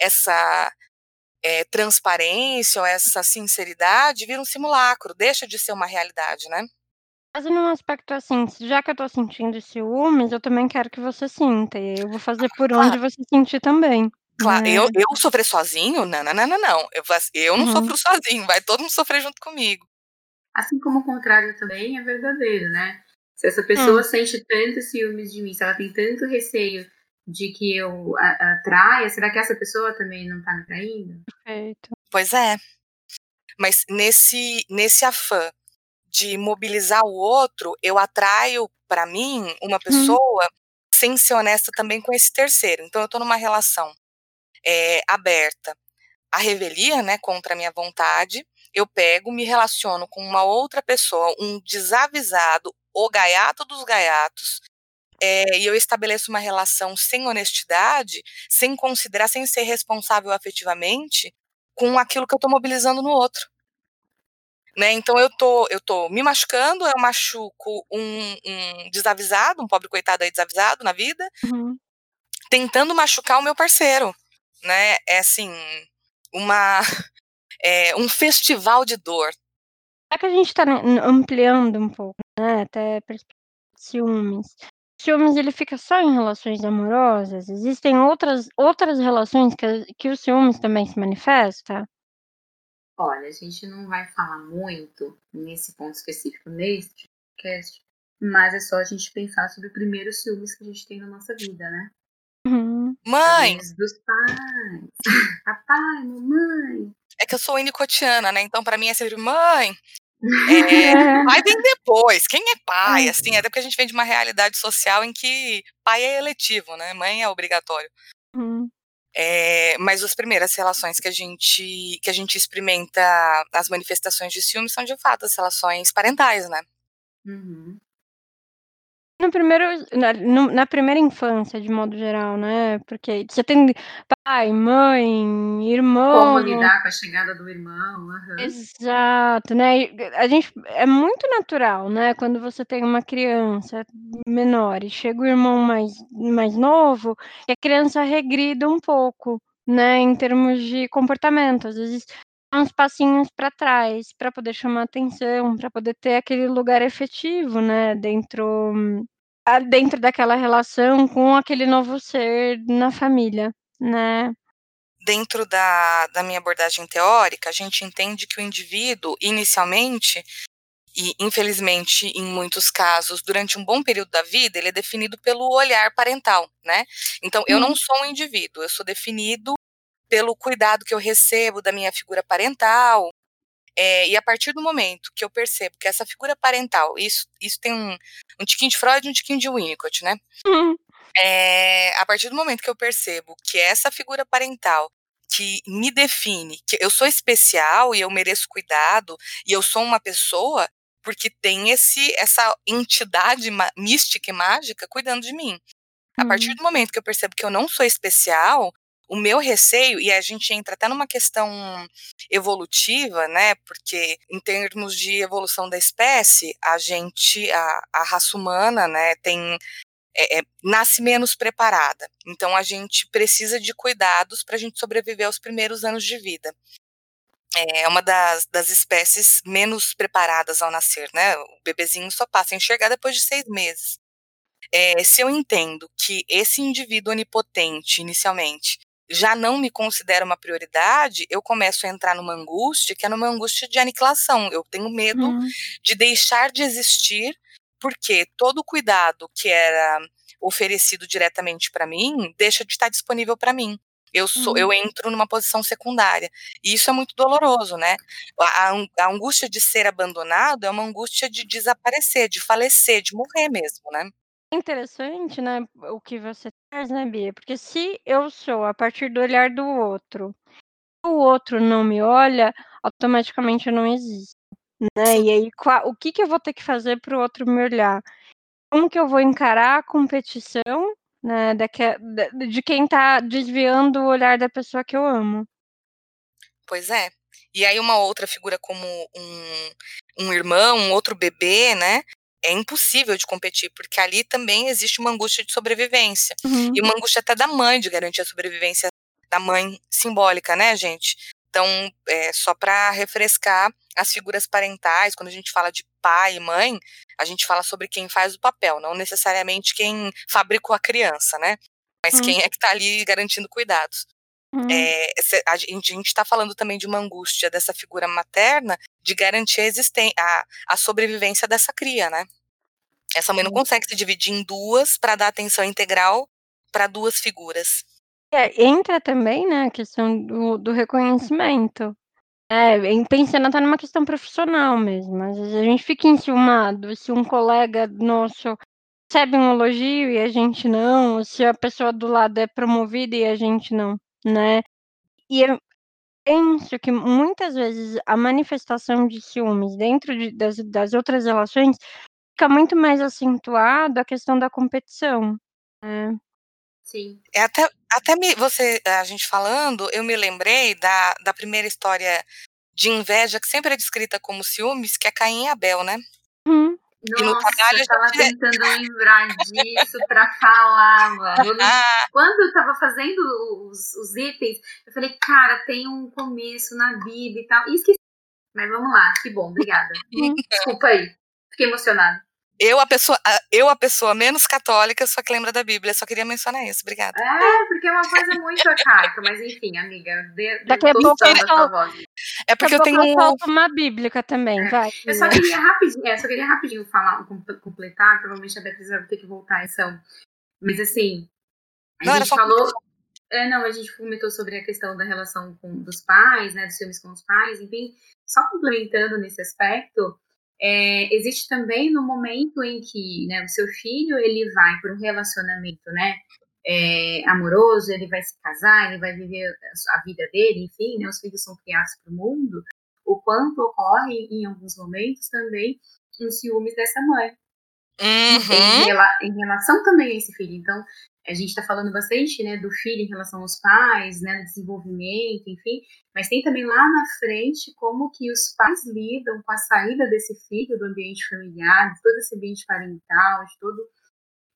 essa é, transparência ou essa sinceridade vira um simulacro, deixa de ser uma realidade, né? Mas num aspecto assim, já que eu tô sentindo ciúmes, eu também quero que você sinta. E eu vou fazer por claro. onde você sentir também. Claro, né? eu, eu sofrer sozinho? Não, não, não, não, não. Eu, eu não uhum. sofro sozinho, vai todo mundo sofrer junto comigo. Assim como o contrário também é verdadeiro, né? Se essa pessoa hum. sente tanto ciúmes de mim, se ela tem tanto receio de que eu atraia, será que essa pessoa também não tá me traindo? Perfeito. Pois é. Mas nesse, nesse afã de mobilizar o outro, eu atraio para mim uma pessoa hum. sem ser honesta também com esse terceiro. Então eu tô numa relação é, aberta à revelia, né, contra a minha vontade, eu pego, me relaciono com uma outra pessoa, um desavisado, o gaiato dos gaiatos, é, e eu estabeleço uma relação sem honestidade, sem considerar, sem ser responsável afetivamente com aquilo que eu estou mobilizando no outro. Né? Então eu tô, eu tô me machucando, eu machuco um, um desavisado, um pobre coitado aí desavisado na vida, uhum. tentando machucar o meu parceiro. Né? É assim, uma *laughs* é, um festival de dor. Já que a gente está ampliando um pouco, né, até ciúmes. Ciúmes ele fica só em relações amorosas? Existem outras, outras relações que, que o ciúmes também se manifesta? Olha, a gente não vai falar muito nesse ponto específico neste podcast, mas é só a gente pensar sobre o primeiro ciúmes que a gente tem na nossa vida, né? Uhum. Mãe! Dos pais. *laughs* Papai, mamãe. É que eu sou inicotiana, né? Então, para mim é sempre mãe. É, pai vem depois. Quem é pai? Assim, até porque a gente vem de uma realidade social em que pai é eletivo, né? Mãe é obrigatório. Uhum. É, mas as primeiras relações que a gente que a gente experimenta as manifestações de ciúme são de fato as relações parentais, né? Uhum. No primeiro, na, no- na primeira infância, de modo geral, né? Porque você tem pai, mãe, irmão. Como lidar com a chegada do irmão. aham. Exato, né? A gente é muito natural, né? Quando você tem uma criança menor e chega o irmão mais, mais novo, e a criança regrida um pouco, né? Em termos de comportamento, às vezes dá uns passinhos para trás para poder chamar atenção, para poder ter aquele lugar efetivo, né? Dentro dentro daquela relação com aquele novo ser na família, né? Dentro da, da minha abordagem teórica, a gente entende que o indivíduo, inicialmente, e infelizmente em muitos casos, durante um bom período da vida, ele é definido pelo olhar parental, né? Então, eu não Uhum. sou um indivíduo, eu sou definido pelo cuidado que eu recebo da minha figura parental. É, e a partir do momento que eu percebo que essa figura parental, isso, isso tem um, um tiquinho de Freud e um tiquinho de Winnicott, né? Uhum. É, a partir do momento que eu percebo que essa figura parental que me define, que eu sou especial e eu mereço cuidado e eu sou uma pessoa porque tem esse essa entidade mística e mágica cuidando de mim. A partir Uhum. do momento que eu percebo que eu não sou especial, o meu receio, e a gente entra até numa questão evolutiva, né? Porque em termos de evolução da espécie, a gente, a, a raça humana, né, tem é, é, nasce menos preparada. Então a gente precisa de cuidados para a gente sobreviver aos primeiros anos de vida. É uma das, das espécies menos preparadas ao nascer, né? O bebezinho só passa a enxergar depois de seis meses. É, se eu entendo que esse indivíduo onipotente, inicialmente, já não me considera uma prioridade, eu começo a entrar numa angústia, que é numa angústia de aniquilação. Eu tenho medo Uhum. de deixar de existir, porque todo o cuidado que era oferecido diretamente para mim deixa de estar disponível para mim. Eu sou, eu entro numa posição secundária. E isso é muito doloroso, né? A, a angústia de ser abandonado é uma angústia de desaparecer, de falecer, de morrer mesmo, né? Interessante, né, o que você traz, né, Bia? Porque se eu sou a partir do olhar do outro, o outro não me olha, automaticamente eu não existo, né? E aí, o que que eu vou ter que fazer para o outro me olhar? Como que eu vou encarar a competição, né, da- de quem tá desviando o olhar da pessoa que eu amo? Pois é. E aí uma outra figura como um, um irmão, um outro bebê, né? É impossível de competir, porque ali também existe uma angústia de sobrevivência. Uhum. E uma angústia até da mãe de garantir a sobrevivência da mãe simbólica, né, gente? Então, é, só para refrescar as figuras parentais, quando a gente fala de pai e mãe, a gente fala sobre quem faz o papel, não necessariamente quem fabricou a criança, né? Mas Hum. quem é que está ali garantindo cuidados. Uhum. É, a gente está falando também de uma angústia dessa figura materna de garantir a, existen- a, a sobrevivência dessa cria, né? Essa mãe não consegue se dividir em duas para dar atenção integral para duas figuras. É, entra também, né, a questão do, do reconhecimento. É, pensando até numa questão profissional mesmo. Às vezes a gente fica enciumado se um colega nosso recebe um elogio e a gente não, ou se a pessoa do lado é promovida e a gente não, né? E eu penso que muitas vezes a manifestação de ciúmes dentro de- das, das outras relações fica muito mais acentuado a questão da competição. né? Sim. É até, até me, você, a gente falando, eu me lembrei da, da primeira história de inveja que sempre é descrita como ciúmes, que é Caim e Abel, né? Hum, No Nossa, trabalho eu tava já tentando lembrar disso pra falar, mano. *laughs* Ah, Quando eu tava fazendo os, os itens, eu falei, cara, tem um começo na Bíblia e tal. E esqueci. Mas vamos lá, que bom, obrigada. Hum. Desculpa aí. Fiquei emocionada. Eu, a pessoa, eu, a pessoa menos católica, só que lembra da Bíblia. Só queria mencionar isso. Obrigada. É, porque é uma coisa muito arcaica, mas enfim, amiga, de, de, Daqui a tô pouco eu voz. É porque eu Daqui a tenho. eu solto uma bíblica também, vai. Eu só queria rapidinho, é, só queria rapidinho falar, com- completar, provavelmente a Beatriz vai ter que voltar ação. Mas assim, A não, gente falou. É, não, a gente comentou sobre a questão da relação com, dos pais, né, dos filmes com os pais, enfim, só complementando nesse aspecto, é, existe também no momento em que né, o seu filho ele vai para um relacionamento né, é, amoroso, ele vai se casar, ele vai viver a vida dele, enfim, né, os filhos são criados para o mundo, o quanto ocorre em alguns momentos também os ciúmes dessa mãe. Uhum. Em, em, relação também a esse filho. Então, a gente está falando bastante né, do filho em relação aos pais, né, desenvolvimento, enfim, mas tem também lá na frente como que os pais lidam com a saída desse filho do ambiente familiar, de todo esse ambiente parental, de todo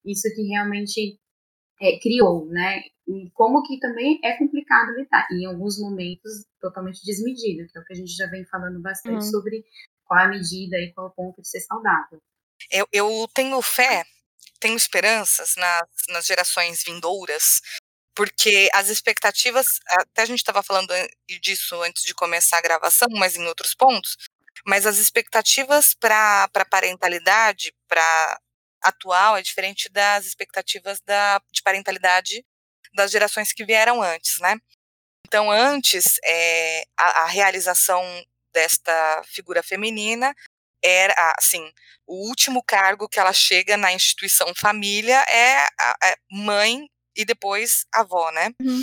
isso que realmente é, criou, né? E como que também é complicado lidar, e em alguns momentos totalmente desmedido, que é o que a gente já vem falando bastante uhum. sobre qual a medida e qual o ponto de ser saudável. Eu, eu tenho fé tenho esperanças nas, nas gerações vindouras, porque as expectativas, até a gente estava falando disso antes de começar a gravação, mas em outros pontos, mas as expectativas para a parentalidade, para atual, é diferente das expectativas da, de parentalidade das gerações que vieram antes, né? Então, antes, é, a, a realização desta figura feminina era, assim, o último cargo que ela chega na instituição família é a, a mãe e depois avó, né? Uhum.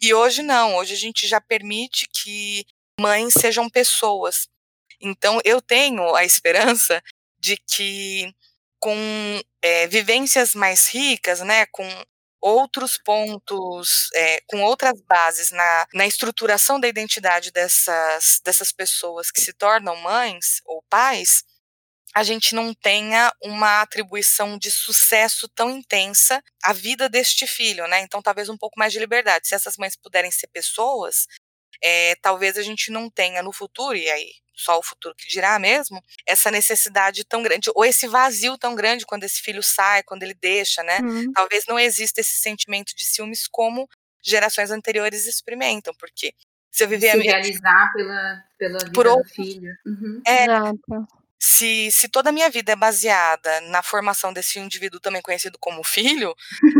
E hoje não, hoje a gente já permite que mães sejam pessoas. Então eu tenho a esperança de que com é, vivências mais ricas, né, com outros pontos, é, com outras bases na, na estruturação da identidade dessas, dessas pessoas que se tornam mães ou pais, a gente não tenha uma atribuição de sucesso tão intensa à vida deste filho, né? Então, talvez um pouco mais de liberdade. Se essas mães puderem ser pessoas, é, talvez a gente não tenha no futuro, e aí só o futuro que dirá mesmo, essa necessidade tão grande, ou esse vazio tão grande quando esse filho sai, quando ele deixa, né? Uhum. Talvez não exista esse sentimento de ciúmes como gerações anteriores experimentam, porque se eu viver se a minha realizar pela, pela vida por outro, do filho. Uhum. É, Exato se, se toda a minha vida é baseada na formação desse indivíduo também conhecido como filho,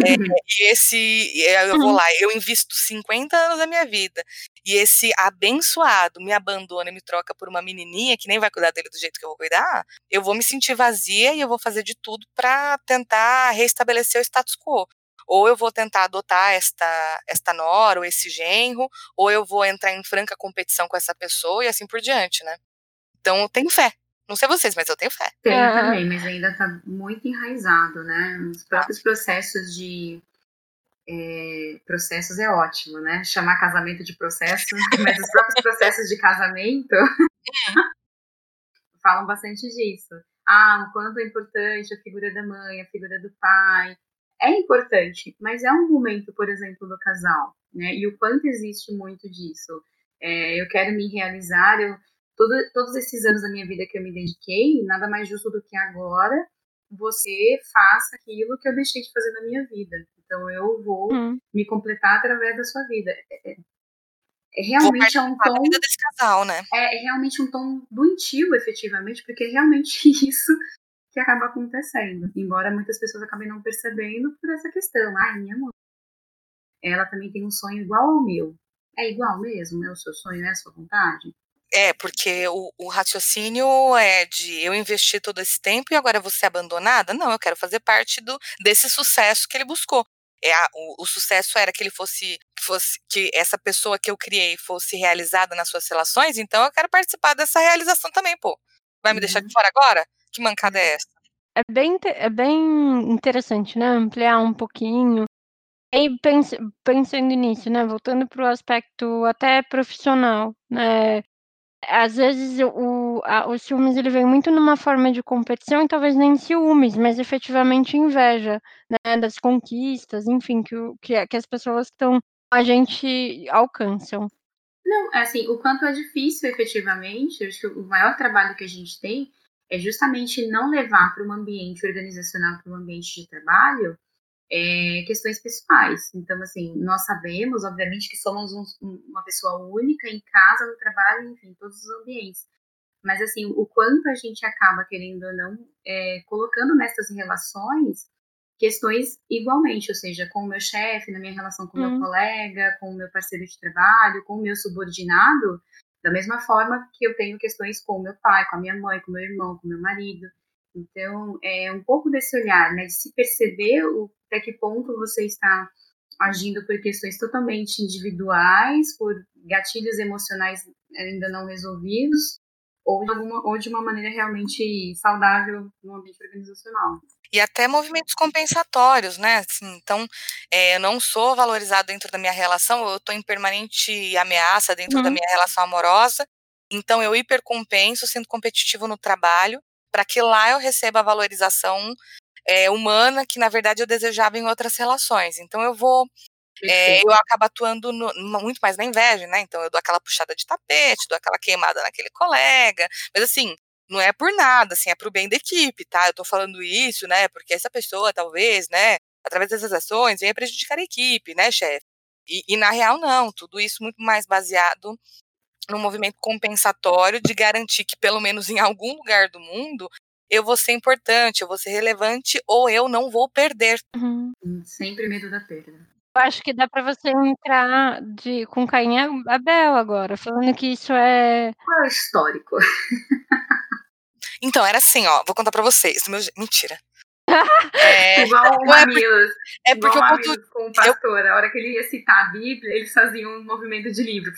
é, *laughs* e esse, eu vou uhum. lá, eu invisto 50 anos da minha vida, e esse abençoado me abandona e me troca por uma menininha que nem vai cuidar dele do jeito que eu vou cuidar, eu vou me sentir vazia e eu vou fazer de tudo para tentar restabelecer o status quo. Ou eu vou tentar adotar esta, esta nora ou esse genro, ou eu vou entrar em franca competição com essa pessoa e assim por diante, né? Então eu tenho fé não sei vocês, mas eu tenho fé. Tenho é. também, mas ainda está muito enraizado, né? Os próprios processos de. É, processos é ótimo, né? Chamar casamento de processo, *laughs* mas os próprios processos de casamento *laughs* falam bastante disso. Ah, o quanto é importante a figura da mãe, a figura do pai. É importante, mas é um momento, por exemplo, do casal, né? E o quanto existe muito disso. É, eu quero me realizar, eu todo, todos esses anos da minha vida que eu me dediquei, nada mais justo do que agora você faça aquilo que eu deixei de fazer na minha vida. Então eu vou hum. me completar através da sua vida. É, é, é realmente é um tom. vida desse casal, né? É, é realmente um tom doentio, efetivamente, porque é realmente *laughs* isso que acaba acontecendo. Embora muitas pessoas acabem não percebendo por essa questão. Ai, minha mãe. Ela também tem um sonho igual ao meu. É igual mesmo? É o seu sonho, é a sua vontade? É, porque o, o, raciocínio é de eu investir todo esse tempo e agora vou ser abandonada? Não, eu quero fazer parte do, desse sucesso que ele buscou. É a, o, o, sucesso era que ele fosse, fosse, que essa pessoa que eu criei fosse realizada nas suas relações, então eu quero participar dessa realização também, pô. Vai me deixar de uhum. fora agora? Que mancada é essa? É bem, é bem interessante, né? Ampliar um pouquinho. E pens, pensando nisso, né? Voltando para o aspecto até profissional, né? Às vezes o a os ciúmes ele vem muito numa forma de competição e talvez nem ciúmes, mas efetivamente inveja, né, das conquistas, enfim, que o que que as pessoas que estão a gente alcançam. Não, é assim, o quanto é difícil efetivamente, acho que o maior trabalho que a gente tem é justamente não levar para um ambiente organizacional, para um ambiente de trabalho, é, questões pessoais. Então, assim, nós sabemos, obviamente, que somos um, uma pessoa única em casa, no trabalho, enfim, em todos os ambientes. Mas, assim, o quanto a gente acaba, querendo ou não, é, colocando nessas relações questões igualmente, ou seja, com o meu chefe, na minha relação com o meu hum. colega, com o meu parceiro de trabalho, com o meu subordinado, da mesma forma que eu tenho questões com o meu pai, com a minha mãe, com o meu irmão, com o meu marido. Então, é um pouco desse olhar, né, de se perceber o, até que ponto você está agindo por questões totalmente individuais, por gatilhos emocionais ainda não resolvidos, ou de, alguma, ou de uma maneira realmente saudável no ambiente organizacional. E até movimentos compensatórios, né? Assim, então, é, eu não sou valorizado dentro da minha relação, eu estou em permanente ameaça dentro uhum. da minha relação amorosa, então eu hipercompenso sendo competitivo no trabalho, para que lá eu receba a valorização é, humana que, na verdade, eu desejava em outras relações. Então, eu vou é, eu acabo atuando no, muito mais na inveja, né? Então eu dou aquela puxada de tapete, dou aquela queimada naquele colega. Mas assim, não é por nada, assim, é pro bem da equipe, tá? Eu tô falando isso, né? Porque essa pessoa, talvez, né, através dessas ações, venha prejudicar a equipe, né, chefe? E, e na real, não, tudo isso muito mais baseado no movimento compensatório de garantir que, pelo menos em algum lugar do mundo, eu vou ser importante, eu vou ser relevante ou eu não vou perder. Uhum. Sempre medo da perda. Eu acho que dá para você entrar de, com Caim e Abel agora, falando que isso é. Qual é o histórico? *laughs* Então, era assim, ó, vou contar pra vocês. Meu... Mentira. *laughs* É, igual o Mamilos. É, por, é porque eu conto. Com o pastor, eu... a hora que ele ia citar a Bíblia, eles faziam um movimento de livro.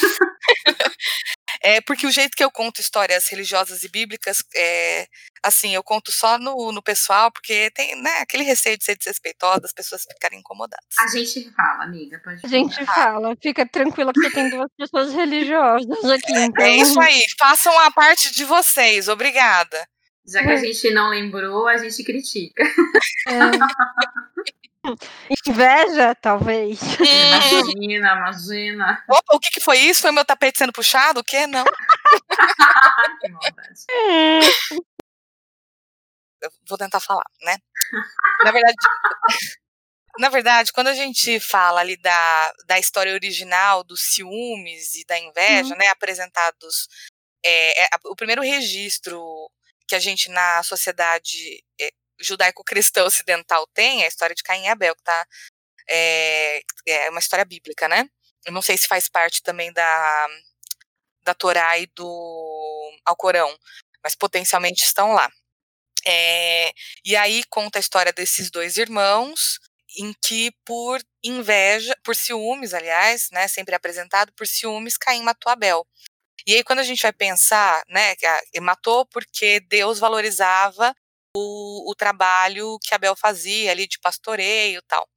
*laughs* É porque o jeito que eu conto histórias religiosas e bíblicas, é, assim, eu conto só no, no pessoal, porque tem né, aquele receio de ser desrespeitosa, as pessoas ficarem incomodadas. A gente fala, amiga, pode A gente fala, fica tranquila que tem duas pessoas religiosas aqui. *laughs* É então... É isso aí, façam a parte de vocês, obrigada. Já que a gente não lembrou, a gente critica. É. *laughs* *laughs* Inveja, talvez. Imagina, imagina. Opa, o que, que foi isso? Foi meu tapete sendo puxado? O quê? Não. *laughs* que maldade. Eu vou tentar falar, né? Na verdade. *laughs* Na verdade, quando a gente fala ali da, da história original dos ciúmes e da inveja, uhum. né, apresentados, é, é, o primeiro registro que a gente na sociedade é, judaico-cristã ocidental tem, é a história de Caim e Abel, que tá, é, é uma história bíblica, né? Eu não sei se faz parte também da, da Torá e do Alcorão, mas potencialmente estão lá. É, e aí conta a história desses dois irmãos, em que por inveja, por ciúmes, aliás, né, sempre apresentado por ciúmes, Caim matou Abel. E aí quando a gente vai pensar, né, que matou porque Deus valorizava o, o trabalho que Abel fazia ali de pastoreio e tal.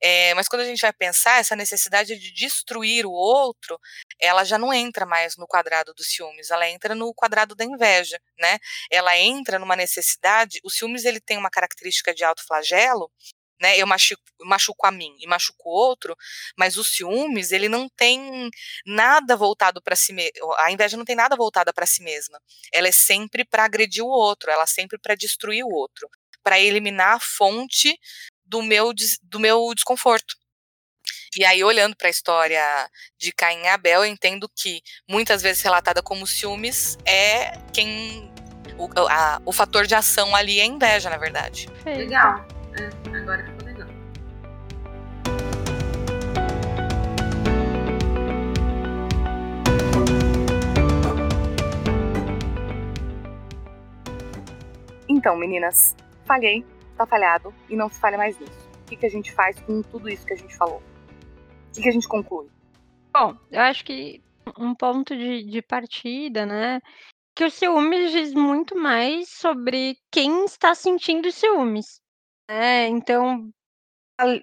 É, mas quando a gente vai pensar, essa necessidade de destruir o outro, ela já não entra mais no quadrado dos ciúmes, ela entra no quadrado da inveja, né? Ela entra numa necessidade. O ciúmes ele tem uma característica de alto flagelo né? Eu machuco, machuco a mim e machuco o outro, mas o ciúmes, ele não tem nada voltado para si mesmo. A inveja não tem nada voltada para si mesma. Ela é sempre para agredir o outro, ela é sempre para destruir o outro, para eliminar a fonte do meu, do meu desconforto. E aí, olhando para a história de Caim e Abel, eu entendo que, muitas vezes relatada como ciúmes, é quem. O, a, o fator de ação ali é inveja, na verdade. Legal. É, Então, meninas, falhei, tá falhado e não se falha mais nisso. O que, que a gente faz com tudo isso que a gente falou? O que, que a gente conclui? Bom, eu acho que um ponto de, de partida, né? Que o ciúmes diz muito mais sobre quem está sentindo ciúmes. É, então,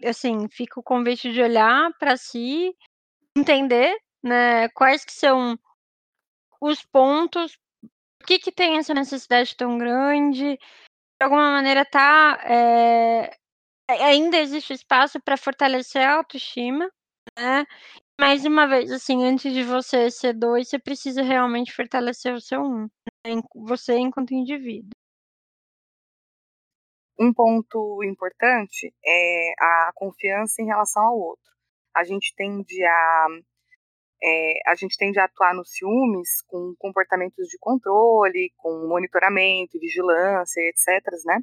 assim, fica o convite de olhar para si, entender, né, quais que são os pontos, por que que tem essa necessidade tão grande, de alguma maneira tá, é, ainda existe espaço para fortalecer a autoestima, né, mais uma vez, assim, antes de você ser dois, você precisa realmente fortalecer o seu um, né, você enquanto indivíduo. Um ponto importante é a confiança em relação ao outro. A gente tende a é, a gente tende a atuar nos ciúmes com comportamentos de controle, com monitoramento, vigilância, etc., né?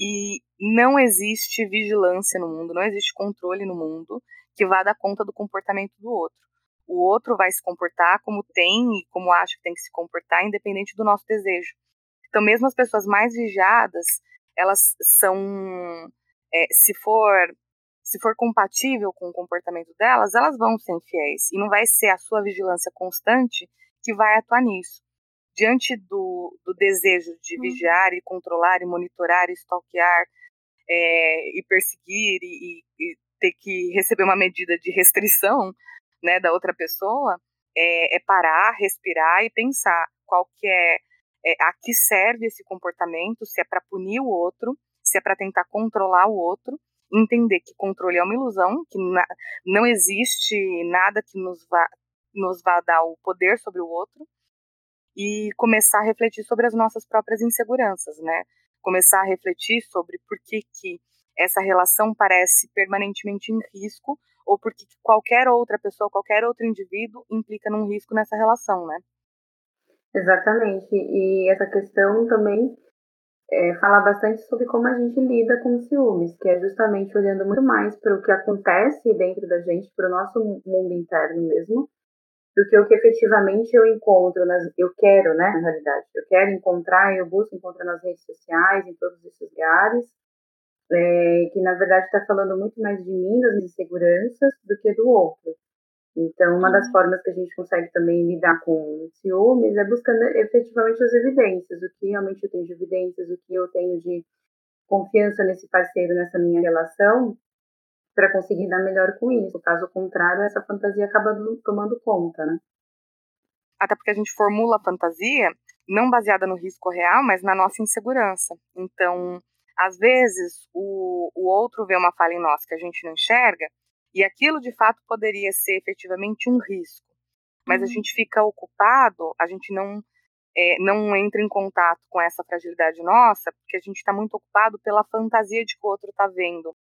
E não existe vigilância no mundo, não existe controle no mundo que vá dar conta do comportamento do outro. O outro vai se comportar como tem e como acha que tem que se comportar, independente do nosso desejo. Então, mesmo as pessoas mais vigiadas, elas são, é, se for se for compatível com o comportamento delas, elas vão ser infiéis. E não vai ser a sua vigilância constante que vai atuar nisso. Diante do, do desejo de uhum. vigiar e controlar e monitorar e stalkear é, e perseguir e, e, ter que receber uma medida de restrição né, da outra pessoa, é, é parar, respirar e pensar qual que é, é a que serve esse comportamento, se é para punir o outro, se é para tentar controlar o outro, entender que controle é uma ilusão, que na, não existe nada que nos vá, nos vá dar o poder sobre o outro, e começar a refletir sobre as nossas próprias inseguranças, né? Começar a refletir sobre por que, que essa relação parece permanentemente em risco ou porque qualquer outra pessoa, qualquer outro indivíduo implica num risco nessa relação, né? Exatamente. E essa questão também é, fala bastante sobre como a gente lida com ciúmes, que é justamente olhando muito mais para o que acontece dentro da gente, para o nosso mundo interno mesmo, do que o que efetivamente eu encontro, nas, eu quero, né, na realidade. Eu quero encontrar, eu busco encontrar nas redes sociais, em todos esses lugares, é, que na verdade está falando muito mais de mim, das minhas inseguranças, do que do outro. Então, uma das uhum. formas que a gente consegue também lidar com ciúmes é buscando efetivamente as evidências, o que realmente eu tenho de evidências, o que eu tenho de confiança nesse parceiro, nessa minha relação, para conseguir dar melhor com isso. Caso contrário, essa fantasia acaba tomando conta, né? Até porque a gente formula a fantasia não baseada no risco real, mas na nossa insegurança. Então, às vezes, o, o outro vê uma falha em nós que a gente não enxerga, e aquilo de fato poderia ser efetivamente um risco. Mas uhum. a gente fica ocupado, a gente não é, não entra em contato com essa fragilidade nossa, porque a gente está muito ocupado pela fantasia de que o outro está vendo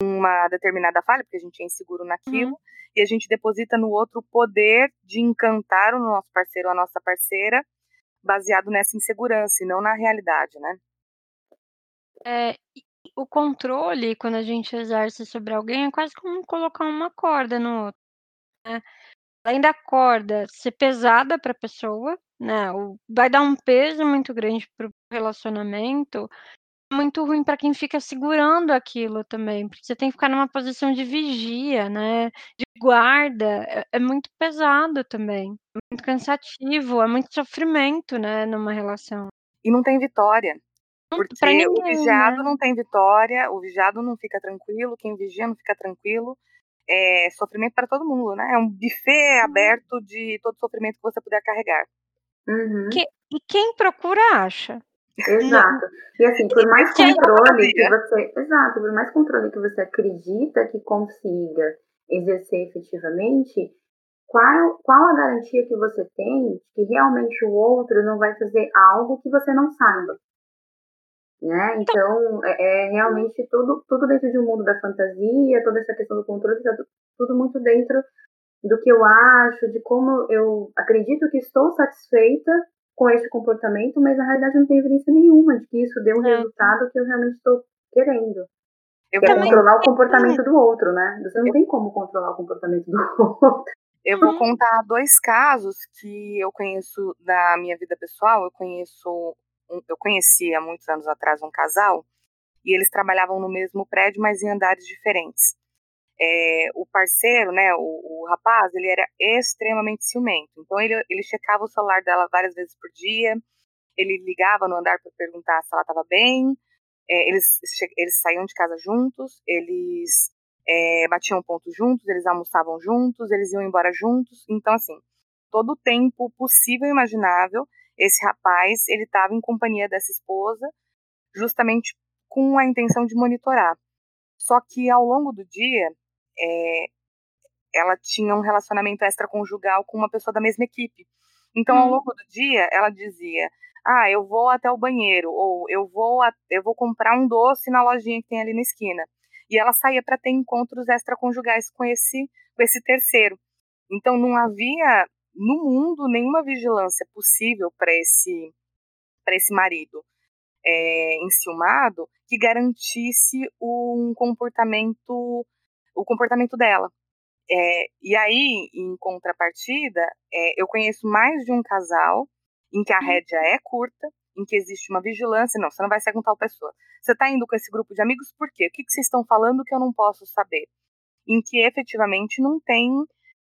uma determinada falha, porque a gente é inseguro naquilo, uhum. e a gente deposita no outro o poder de encantar o nosso parceiro ou a nossa parceira baseado nessa insegurança e não na realidade, né? É, o controle, quando a gente exerce sobre alguém, é quase como colocar uma corda no outro, né. Além da corda ser pesada para a pessoa, né, vai dar um peso muito grande para o relacionamento, é muito ruim para quem fica segurando aquilo também, porque você tem que ficar numa posição de vigia, né, de guarda, é é muito pesado também, é muito cansativo, é muito sofrimento, né, numa relação. E não tem vitória. Porque ninguém, o vigiado né? não tem vitória, o vigiado não fica tranquilo, quem vigia não fica tranquilo. É sofrimento para todo mundo, né? É um buffet uhum. aberto de todo sofrimento que você puder carregar. Uhum. Que, e quem procura acha. Exato. E assim, *laughs* por mais controle que você. Exato, por mais controle que você acredita que consiga exercer efetivamente, qual, qual a garantia que você tem que realmente o outro não vai fazer algo que você não saiba? Né? Então, é, é, realmente tudo, tudo dentro de um mundo da fantasia, toda essa questão do controle, tá tudo muito dentro do que eu acho, de como eu acredito que estou satisfeita com esse comportamento, mas na realidade não tem evidência nenhuma de que isso dê um é. resultado que eu realmente estou querendo. Eu que é controlar o comportamento do outro, né? Você não tem como controlar o comportamento do *laughs* outro. Eu vou contar dois casos que eu conheço da minha vida pessoal. Eu conheço eu conheci há muitos anos atrás um casal e eles trabalhavam no mesmo prédio, mas em andares diferentes. É, o parceiro, né, o, o, rapaz, ele era extremamente ciumento. Então ele, ele checava o celular dela várias vezes por dia, ele ligava no andar para perguntar se ela estava bem. É, eles, eles saíam de casa juntos, eles é, batiam ponto juntos, eles almoçavam juntos, eles iam embora juntos. Então, assim, todo o tempo possível e imaginável esse rapaz ele estava em companhia dessa esposa, justamente com a intenção de monitorar. Só que ao longo do dia, é, ela tinha um relacionamento extraconjugal com uma pessoa da mesma equipe. Então, ao hum. longo do dia, ela dizia: "Ah, eu vou até o banheiro" ou "Eu vou a, eu vou comprar um doce na lojinha que tem ali na esquina". E ela saía para ter encontros extraconjugais com esse com esse terceiro. Então, não havia no mundo nenhuma vigilância possível para esse para esse marido. é, enciumado que garantisse um comportamento, o comportamento dela. É, e aí, em contrapartida, é, eu conheço mais de um casal em que a uhum. rédea é curta, em que existe uma vigilância. Não, você não vai seguir com tal pessoa. Você está indo com esse grupo de amigos por quê? O que, que vocês estão falando que eu não posso saber? Em que efetivamente não tem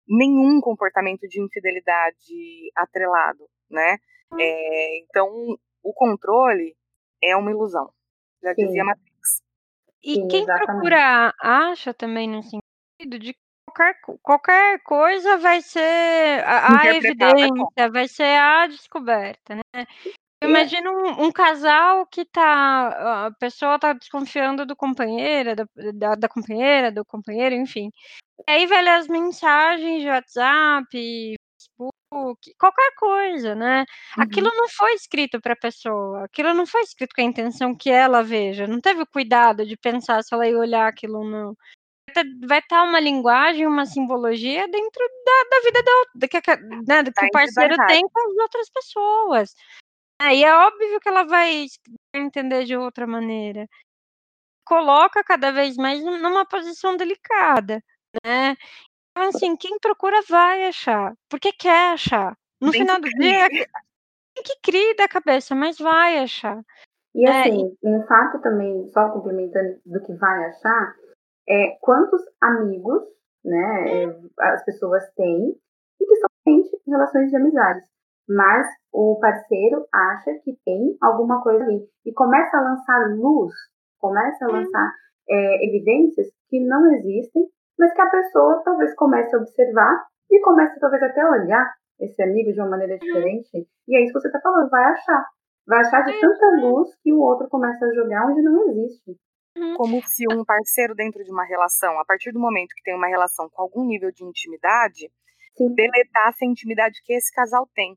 nenhum comportamento de infidelidade atrelado, né? Hum. É, então, o controle é uma ilusão, já Sim. dizia Matrix. E Sim, quem exatamente. procura acha também no sentido de qualquer, qualquer coisa vai ser a, a evidência, vai ser a descoberta, né? Imagina um, um, casal que tá. A pessoa tá desconfiando do companheiro, da, da, da companheira, do companheiro, enfim. E aí vai ler as mensagens de WhatsApp, Facebook, qualquer coisa, né? Uhum. Aquilo não foi escrito para a pessoa, aquilo não foi escrito com a intenção que ela veja, não teve o cuidado de pensar se ela ia olhar aquilo ou não. Vai estar tá uma linguagem, uma simbologia dentro da, da vida da, que, né, do que o parceiro tem com as outras pessoas. É, e é óbvio que ela vai entender de outra maneira. Coloca cada vez mais numa posição delicada, né. Então, assim, quem procura vai achar, porque quer achar. No final do dia, quem que cria da cabeça, mas vai achar. E é, assim, e... um fato também, só complementando do que vai achar, é quantos amigos, né, é, as pessoas têm e que são relações de amizades mas o parceiro acha que tem alguma coisa ali e começa a lançar luz, começa a lançar é, evidências que não existem, mas que a pessoa talvez comece a observar e comece talvez até a olhar esse amigo de uma maneira diferente. E é isso que você está falando, vai achar. Vai achar de tanta luz que o outro começa a jogar onde não existe. Uhum. Como se um parceiro dentro de uma relação, a partir do momento que tem uma relação com algum nível de intimidade, Sim. deletasse a intimidade que esse casal tem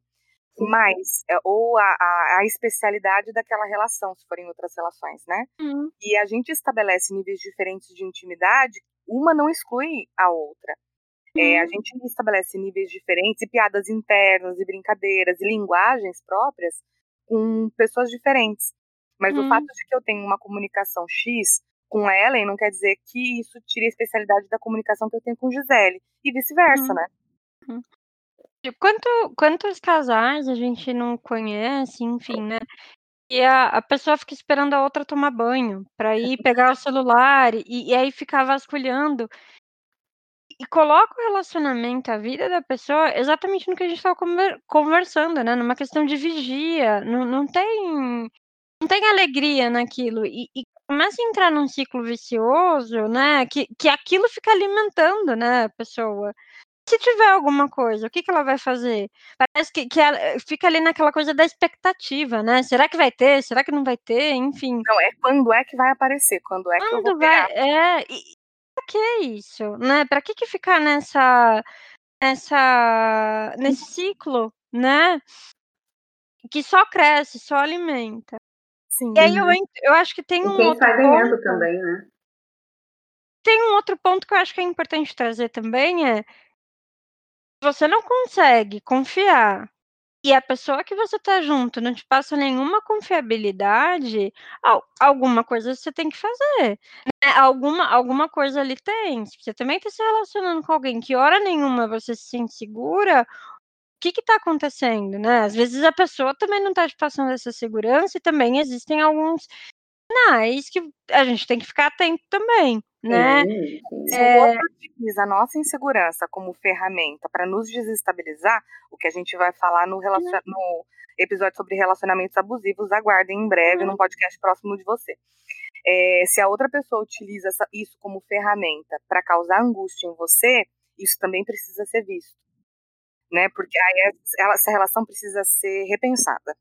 mais, é, ou a, a, a, especialidade daquela relação, se forem outras relações, né? Uhum. E a gente estabelece níveis diferentes de intimidade, uma não exclui a outra. Uhum. É, a uhum. gente estabelece níveis diferentes e piadas internas, e brincadeiras, e linguagens próprias com pessoas diferentes. Mas uhum. o fato de que eu tenho uma comunicação X com Ellen não quer dizer que isso tire a especialidade da comunicação que eu tenho com Gisele, e vice-versa, uhum. né? Uhum. Quanto, quantos casais a gente não conhece, enfim, né? E a, a pessoa fica esperando a outra tomar banho para ir pegar o *laughs* celular e, e aí ficar vasculhando. E coloca o relacionamento, a vida da pessoa, exatamente no que a gente estava conversando, né? Numa questão de vigia. Não, não tem não tem alegria naquilo. E, e começa a entrar num ciclo vicioso, né? Que, que aquilo fica alimentando, né, a pessoa se tiver alguma coisa, o que, que ela vai fazer? Parece que, que ela eh, fica ali naquela coisa da expectativa, né? Será que vai ter? Será que não vai ter? Enfim. Não, é quando é que vai aparecer, quando é quando que eu vou vai, É, e pra que isso? Né? Pra que, que ficar nessa, nessa, nesse ciclo, né? Que só cresce, só alimenta. Sim. E aí eu, eu acho que tem um. E quem outro tá ganhando ponto, também, né? Tem um outro ponto que eu acho que é importante trazer também, é você não consegue confiar e a pessoa que você tá junto não te passa nenhuma confiabilidade, alguma coisa você tem que fazer, né, alguma alguma coisa ali tem. Se você também tá se relacionando com alguém que hora nenhuma você se sente segura, o que que tá acontecendo, né? Às vezes a pessoa também não tá te passando essa segurança e também existem alguns sinais que a gente tem que ficar atento também né? Se é... o outro utiliza a nossa insegurança como ferramenta para nos desestabilizar, o que a gente vai falar no, relacion... Uhum. no episódio sobre relacionamentos abusivos, aguardem em breve uhum. num podcast próximo de você. É, se a outra pessoa utiliza essa, isso como ferramenta para causar angústia em você, isso também precisa ser visto. Né? Porque aí ela, essa relação precisa ser repensada.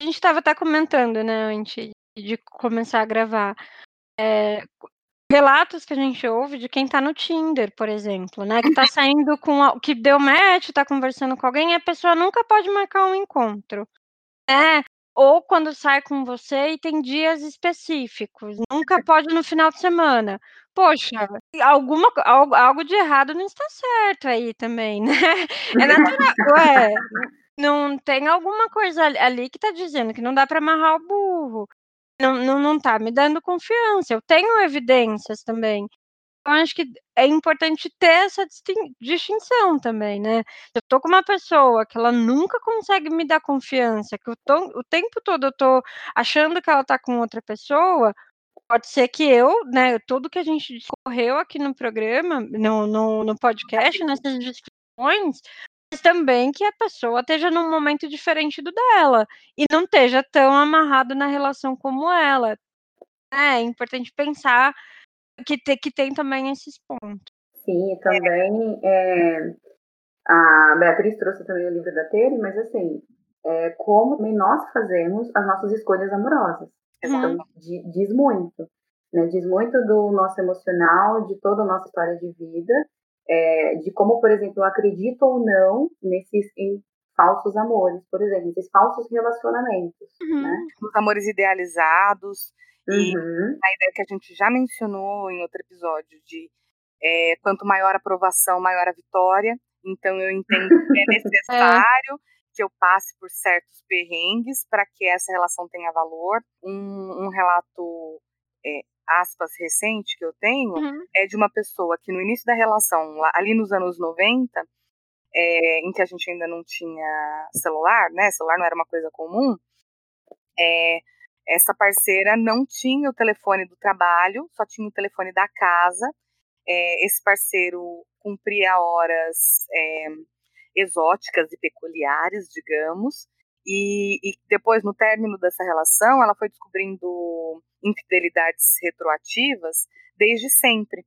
A gente estava até comentando, né, antes de começar a gravar. É, relatos que a gente ouve de quem tá no Tinder, por exemplo, né, que tá saindo com que deu match, tá conversando com alguém e a pessoa nunca pode marcar um encontro, né, ou quando sai com você e tem dias específicos, nunca pode no final de semana. Poxa, alguma algo algo de errado não está certo aí também, *laughs* né. É natural, ué, não tem alguma coisa ali que tá dizendo que não dá para amarrar o burro. Não, não, não tá me dando confiança. Eu tenho evidências também. Eu acho que é importante ter essa distinção também, né? Eu tô com uma pessoa que ela nunca consegue me dar confiança, que eu tô, o tempo todo eu tô achando que ela tá com outra pessoa, pode ser que eu, né, tudo que a gente discorreu aqui no programa, no, no, no podcast, nessas discussões, também que a pessoa esteja num momento diferente do dela e não esteja tão amarrado na relação como ela. É, importante pensar que, te, que tem também esses pontos. Sim, e também é, a Beatriz trouxe também o livro da Tere, mas assim, é, como nós fazemos as nossas escolhas amorosas. Então, uhum. diz muito. Né? Diz muito do nosso emocional, de toda a nossa história de vida, é, de como, por exemplo, eu acredito ou não nesses em falsos amores, por exemplo, esses falsos relacionamentos. Uhum. Né? Os amores idealizados, e uhum. a ideia que a gente já mencionou em outro episódio de é, quanto maior a aprovação, maior a vitória. Então eu entendo que é, *laughs* é necessário é. que eu passe por certos perrengues para que essa relação tenha valor. Um, um relato é, aspas recente que eu tenho uhum. é de uma pessoa que no início da relação, ali nos anos 90, é, em que a gente ainda não tinha celular, né? Celular não era uma coisa comum. É, essa parceira não tinha o telefone do trabalho, só tinha o telefone da casa. É, esse parceiro cumpria horas é, exóticas e peculiares, digamos. E, e, depois, no término dessa relação, ela foi descobrindo infidelidades retroativas desde sempre.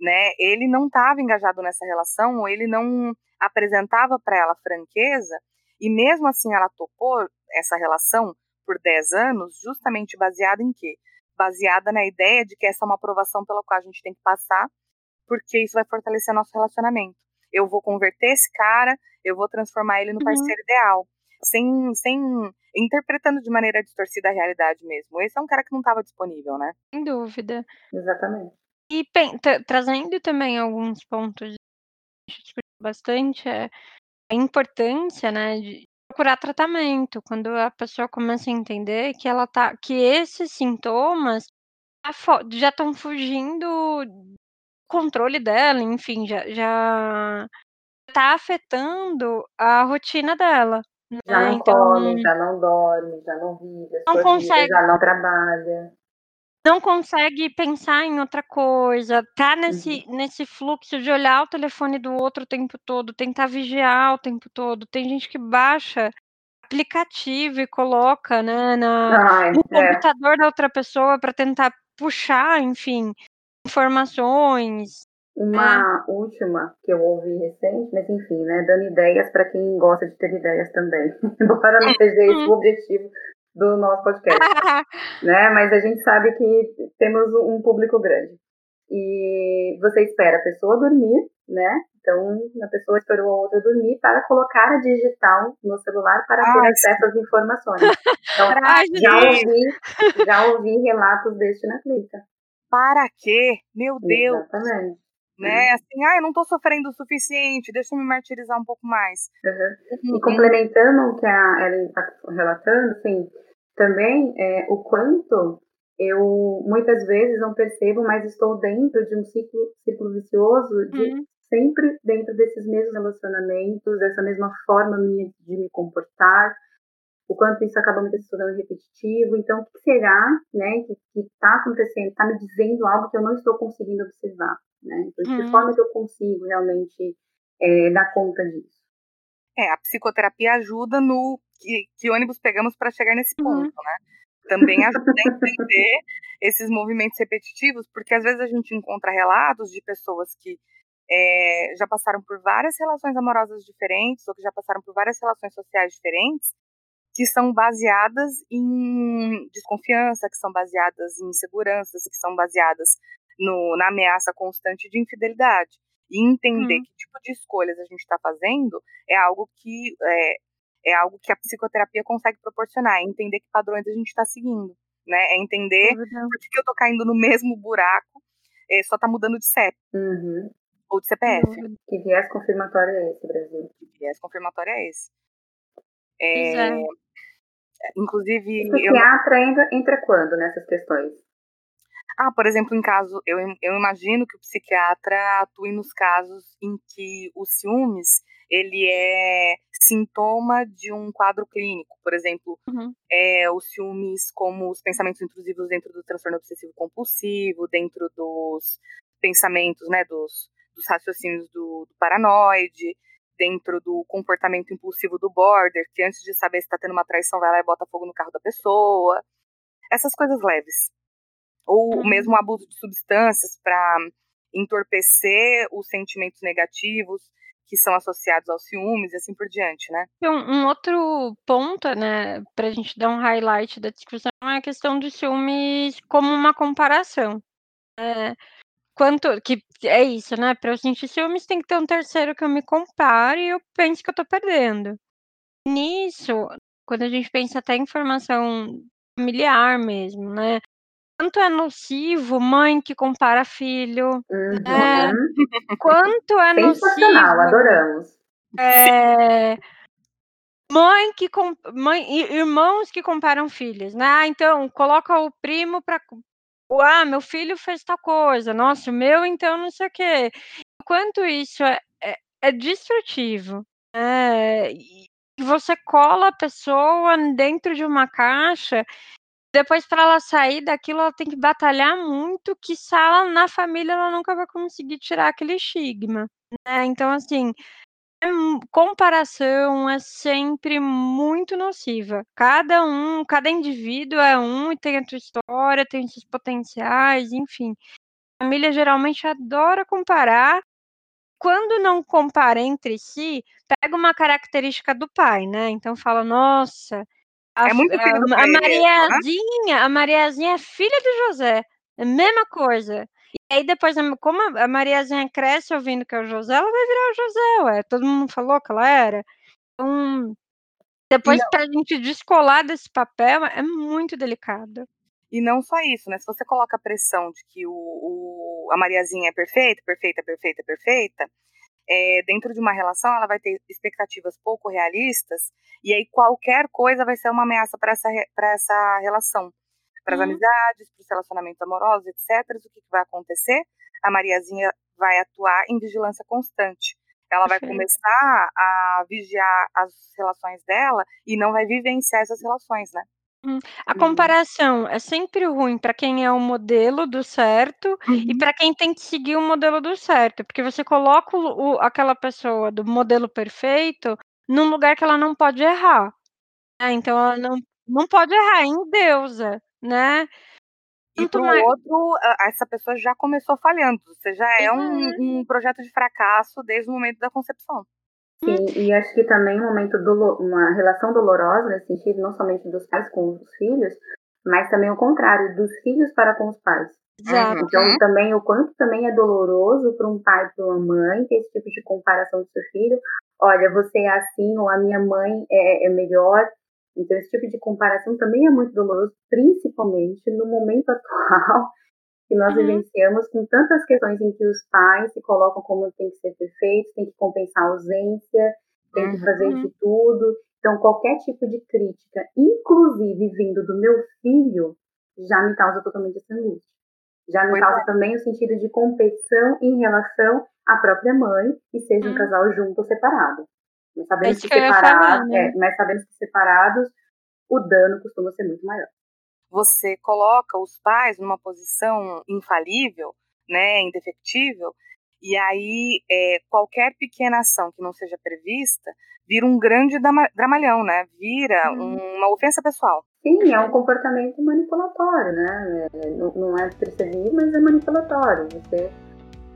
Né? Ele não estava engajado nessa relação, ou ele não apresentava para ela franqueza, e mesmo assim ela topou essa relação por 10 anos, justamente baseada em quê? Baseada na ideia de que essa é uma aprovação pela qual a gente tem que passar, porque isso vai fortalecer nosso relacionamento. Eu vou converter esse cara, eu vou transformar ele no uhum. parceiro uhum. ideal, sem, sem interpretando de maneira distorcida a realidade mesmo. Esse é um cara que não estava disponível, né? Sem dúvida. Exatamente. E trazendo também alguns pontos bastante é a importância, né, de, procurar tratamento, quando a pessoa começa a entender que ela tá que esses sintomas já estão fugindo do controle dela, enfim, já já tá afetando a rotina dela, Já não então come, já não dorme, já não vive, Não consegue já não trabalha não consegue pensar em outra coisa, tá nesse, uhum. nesse fluxo de olhar o telefone do outro o tempo todo, tentar vigiar o tempo todo. Tem gente que baixa aplicativo e coloca, né, na, Ai, no é. computador da outra pessoa para tentar puxar, enfim, informações. Uma é. última que eu ouvi recente, mas enfim, né, dando ideias para quem gosta de ter ideias também. *laughs* Embora não seja esse o objetivo do nosso podcast, *laughs* né? Mas a gente sabe que temos um público grande. E você espera a pessoa dormir, né? Então, a pessoa esperou a outra dormir para colocar a digital no celular para ter Ai, acesso às informações. *laughs* Então, Ai, já, ouvi, já ouvi relatos deste na clínica. Para quê? Meu Deus! Exatamente né? Assim, ah, eu não estou sofrendo o suficiente, deixa eu me martirizar um pouco mais. Uhum. E complementando o que a Ellen está relatando, assim, também é, o quanto eu muitas vezes não percebo, mas estou dentro de um ciclo, ciclo vicioso de uhum. sempre dentro desses mesmos relacionamentos, dessa mesma forma minha de me comportar, o quanto isso acaba me tornando repetitivo. Então, o que será, né, que está acontecendo, está me dizendo algo que eu não estou conseguindo observar, né? Então, de que uhum. forma que eu consigo realmente é, dar conta disso? É, a psicoterapia ajuda no que, que ônibus pegamos para chegar nesse uhum. ponto, uhum. né? Também ajuda a entender esses movimentos repetitivos, porque às vezes a gente encontra relatos de pessoas que é, já passaram por várias relações amorosas diferentes, ou que já passaram por várias relações sociais diferentes, que são baseadas em desconfiança, que são baseadas em inseguranças, que são baseadas no, na ameaça constante de infidelidade. E entender hum. que tipo de escolhas a gente está fazendo é algo que é, é algo que a psicoterapia consegue proporcionar, é entender que padrões a gente está seguindo, né? É entender por que eu tô caindo no mesmo buraco, é, só tá mudando de CEP. Uhum. Ou de CPF. Que viés confirmatório é esse, Brasil? Que viés confirmatório é esse. É, é. Inclusive. O psiquiatra eu... entra, entra quando nessas questões? Ah, por exemplo, em caso, eu, eu imagino que o psiquiatra atue nos casos em que o ciúmes ele é sintoma de um quadro clínico, por exemplo, uhum. é, os ciúmes como os pensamentos intrusivos dentro do transtorno obsessivo compulsivo, dentro dos pensamentos, né, dos, dos raciocínios do, do paranoide, dentro do comportamento impulsivo do border, que antes de saber se está tendo uma traição vai lá e bota fogo no carro da pessoa, essas coisas leves ou mesmo abuso de substâncias para entorpecer os sentimentos negativos que são associados aos ciúmes e assim por diante, né? Um, um outro ponto, né, para a gente dar um highlight da discussão é a questão dos ciúmes como uma comparação. É, quanto que é isso, né? Para eu sentir ciúmes tem que ter um terceiro que eu me compare e eu penso que eu tô perdendo. Nisso, quando a gente pensa até em formação familiar mesmo, né? Quanto é nocivo mãe que compara filho, uhum. né? Quanto é nocivo. adoramos. É, mãe que mãe, irmãos que comparam filhos, né? Ah, então coloca o primo para ah, meu filho fez tal coisa, nossa, o meu então não sei o quê. Quanto isso é, é, é destrutivo. É, e você cola a pessoa dentro de uma caixa depois para ela sair daquilo, ela tem que batalhar muito, que ela na família ela nunca vai conseguir tirar aquele estigma, né. Então assim, é comparação é sempre muito nociva. Cada um cada indivíduo é um e tem a sua história, tem seus potenciais, enfim. A família geralmente adora comparar. Quando não compara entre si, pega uma característica do pai, né, então fala: "Nossa, a, é muito a, a? Mariazinha, né? a Mariazinha é filha do José. É a mesma coisa. E aí depois, como a Mariazinha cresce ouvindo que é o José, ela vai virar o José, ué. Todo mundo falou que ela era. Então, depois para a gente descolar desse papel é muito delicado. E não só isso, né? Se você coloca a pressão de que o, o, a Mariazinha é perfeita, perfeita, perfeita, perfeita, é, dentro de uma relação, ela vai ter expectativas pouco realistas, e aí qualquer coisa vai ser uma ameaça para essa, essa relação. Para as uhum. amizades, para os relacionamentos amorosos, etc. O que, que vai acontecer? A Mariazinha vai atuar em vigilância constante. Ela vai começar a vigiar as relações dela e não vai vivenciar essas relações, né? Hum, a uhum. comparação é sempre ruim para quem é o modelo do certo uhum. e para quem tem que seguir o modelo do certo, porque você coloca o, o, aquela pessoa do modelo perfeito num lugar que ela não pode errar. Né? Então ela não, não pode errar em deusa, né? E para o mais... outro, essa pessoa já começou falhando. Você já é uhum. um, um projeto de fracasso desde o momento da concepção. Sim, e acho que também um momento dolo uma relação dolorosa nesse sentido, não somente dos pais com os filhos, mas também o contrário, dos filhos para com os pais. Exato. Então, também o quanto também é doloroso para um pai e para uma mãe ter esse tipo de comparação do seu filho. Olha, você é assim, ou a minha mãe é, é melhor. Então, esse tipo de comparação também é muito doloroso, principalmente no momento *laughs* atual que nós uhum. vivenciamos com tantas questões em que os pais se colocam como tem que ser perfeitos, tem que compensar a ausência, tem uhum. que fazer de tudo. Então, qualquer tipo de crítica, inclusive vindo do meu filho, já me causa totalmente essa angústia. Já me causa é. também o sentido de competição em relação à própria mãe, e seja um uhum. casal junto ou separado. Mas sabemos, que, separados, né? é, mas sabemos que separados o dano costuma ser muito maior você coloca os pais numa posição infalível, né, indefectível, e aí é, qualquer pequena ação que não seja prevista vira um grande dramalhão, né? Vira hum. uma ofensa pessoal. Sim, é um comportamento manipulatório, né? É, não, não é percebido, mas é manipulatório. Você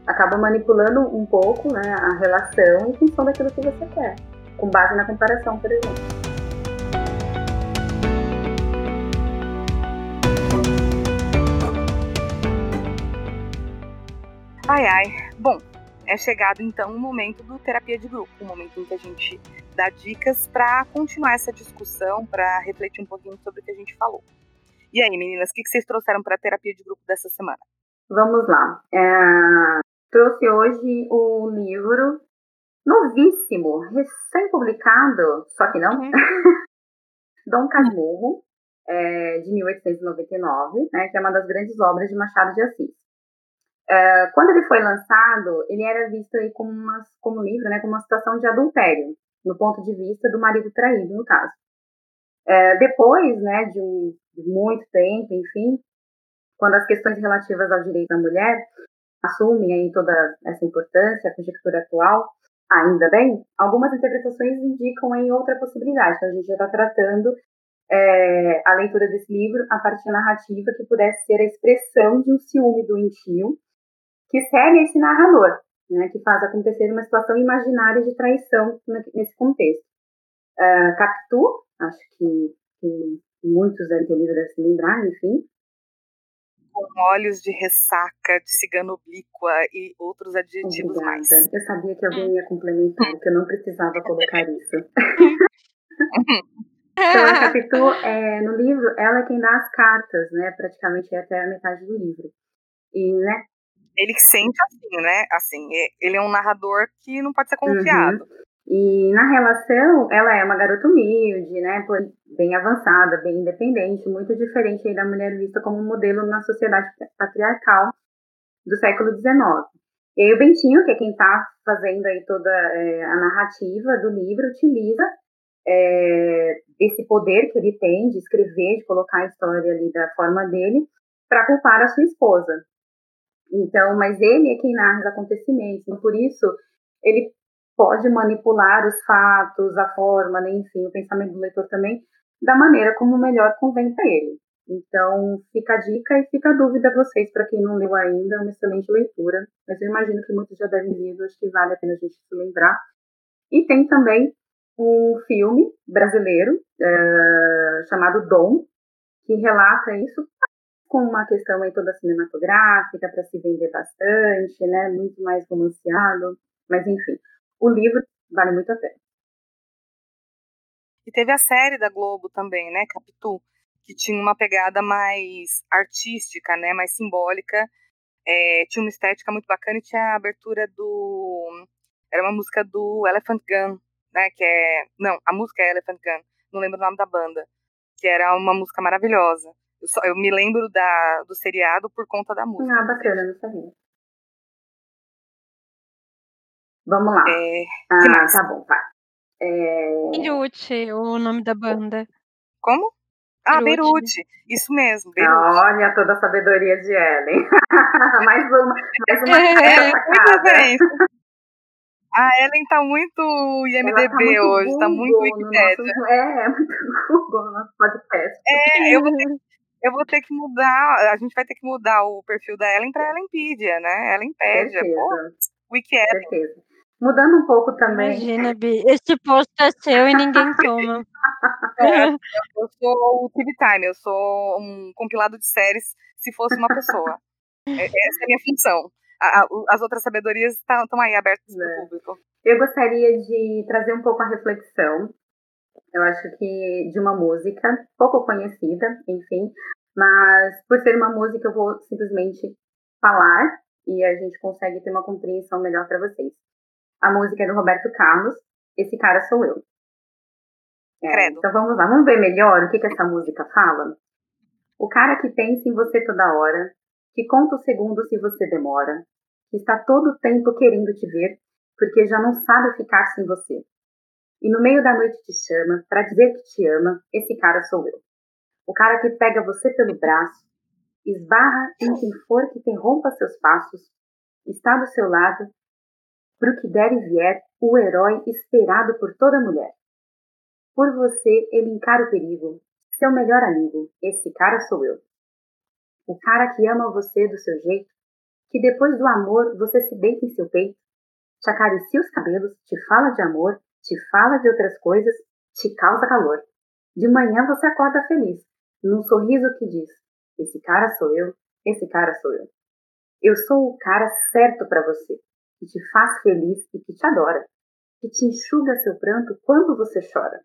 acaba manipulando um pouco né, a relação em função daquilo que você quer, com base na comparação, por exemplo. Ai, ai. Bom, é chegado então o momento do terapia de grupo, o momento em que a gente dá dicas para continuar essa discussão, para refletir um pouquinho sobre o que a gente falou. E aí, meninas, o que vocês trouxeram para a terapia de grupo dessa semana? Vamos lá. É, trouxe hoje o livro novíssimo, recém-publicado, só que não, uhum. *laughs* Dom Casmurro, é, de 1899, né, que é uma das grandes obras de Machado de Assis. É, quando ele foi lançado, ele era visto aí como, uma, como livro, né, como uma situação de adultério, no ponto de vista do marido traído, no caso. É, depois, né, de, um, de muito tempo, enfim, quando as questões relativas ao direito da mulher assumem aí toda essa importância, a conjectura atual, ainda bem, algumas interpretações indicam em outra possibilidade. Então, a gente já está tratando é, a leitura desse livro a partir da narrativa que pudesse ser a expressão de um ciúme doentio que segue esse narrador, né, que faz acontecer uma situação imaginária de traição nesse contexto. Uh, Capitu, acho que, que muitos devem ter lido, devem se lembrar, enfim, com olhos de ressaca, de cigana oblíqua e outros adjetivos Obrigada. mais. Eu sabia que alguém ia complementar, que eu não precisava colocar isso. *laughs* então, a Capitu, é, no livro, ela é quem dá as cartas, né? Praticamente até a metade do livro. E, né? Ele sente assim, né? Assim, ele é um narrador que não pode ser confiado. Uhum. E na relação, ela é uma garota humilde, né, bem avançada, bem independente, muito diferente da mulher vista como modelo na sociedade patriarcal do século XIX. E aí o Bentinho, que é quem está fazendo aí toda é, a narrativa do livro, utiliza é, esse poder que ele tem de escrever, de colocar a história ali da forma dele, para culpar a sua esposa. Então, mas ele é quem narra os acontecimentos, então, por isso ele pode manipular os fatos, a forma, né, enfim, o pensamento do leitor também, da maneira como melhor convém para ele. Então, fica a dica e fica a dúvida a vocês, para quem não leu ainda, é uma excelente leitura, mas eu imagino que muitos já devem ler, acho que vale a pena a gente se lembrar. E tem também um filme brasileiro é, chamado Dom, que relata isso com uma questão aí toda cinematográfica, para se vender bastante, né, muito mais romanceado, mas enfim, o livro vale muito a pena. E teve a série da Globo também, né, Capitu, que tinha uma pegada mais artística, né, mais simbólica. É, tinha uma estética muito bacana e tinha a abertura do. Era uma música do Elephant Gun, né? Que é. Não, a música é Elephant Gun, não lembro o nome da banda. Que era uma música maravilhosa. Eu, só, eu me lembro da, do seriado por conta da música. Ah, bacana, não sabia. Vamos lá. É, ah, tá bom, vai. É... Beirute, o nome da banda. Como? Ah, Beirute. Isso mesmo, Beirute. Olha toda a sabedoria de Ellen. *laughs* mais uma, mais uma *laughs* é, é A Ellen tá muito IMDB tá muito hoje, Google tá muito Wikipedia. Nosso, é, é muito Google no nosso podcast. É, eu vou, ter, eu vou ter que mudar, a gente vai ter que mudar o perfil da Ellen pra Ellenpedia, né? Ellenpedia. Wikipedia. Certeza. Mudando um pouco também. Imagina, Bi, esse posto é seu e ninguém *laughs* toma. É, eu sou o TV Time, eu sou um compilado de séries se fosse uma pessoa. *laughs* É, essa é a minha função. as outras sabedorias estão aí abertas para o é. público. Eu gostaria de trazer um pouco a reflexão. Eu acho que de uma música pouco conhecida, enfim, mas por ser uma música eu vou simplesmente falar e a gente consegue ter uma compreensão melhor para vocês. A música é do Roberto Carlos. Esse cara sou eu. É, então vamos lá, vamos ver melhor o que, que essa música fala? O cara que pensa em você toda hora, que conta os segundos se você demora, que está todo o tempo querendo te ver, porque já não sabe ficar sem você. E no meio da noite te chama para dizer que te ama, esse cara sou eu. O cara que pega você pelo braço, esbarra em quem for que interrompa seus passos, está do seu lado Pro que der e vier, o herói esperado por toda mulher. Por você, ele encara o perigo. Seu melhor amigo, esse cara sou eu. O cara que ama você do seu jeito, que depois do amor você se deita em seu peito, te acaricia os cabelos, te fala de amor, te fala de outras coisas, te causa calor. De manhã você acorda feliz, num sorriso que diz: Esse cara sou eu, esse cara sou eu. Eu sou o cara certo para você que te faz feliz e que te adora, que te enxuga seu pranto quando você chora.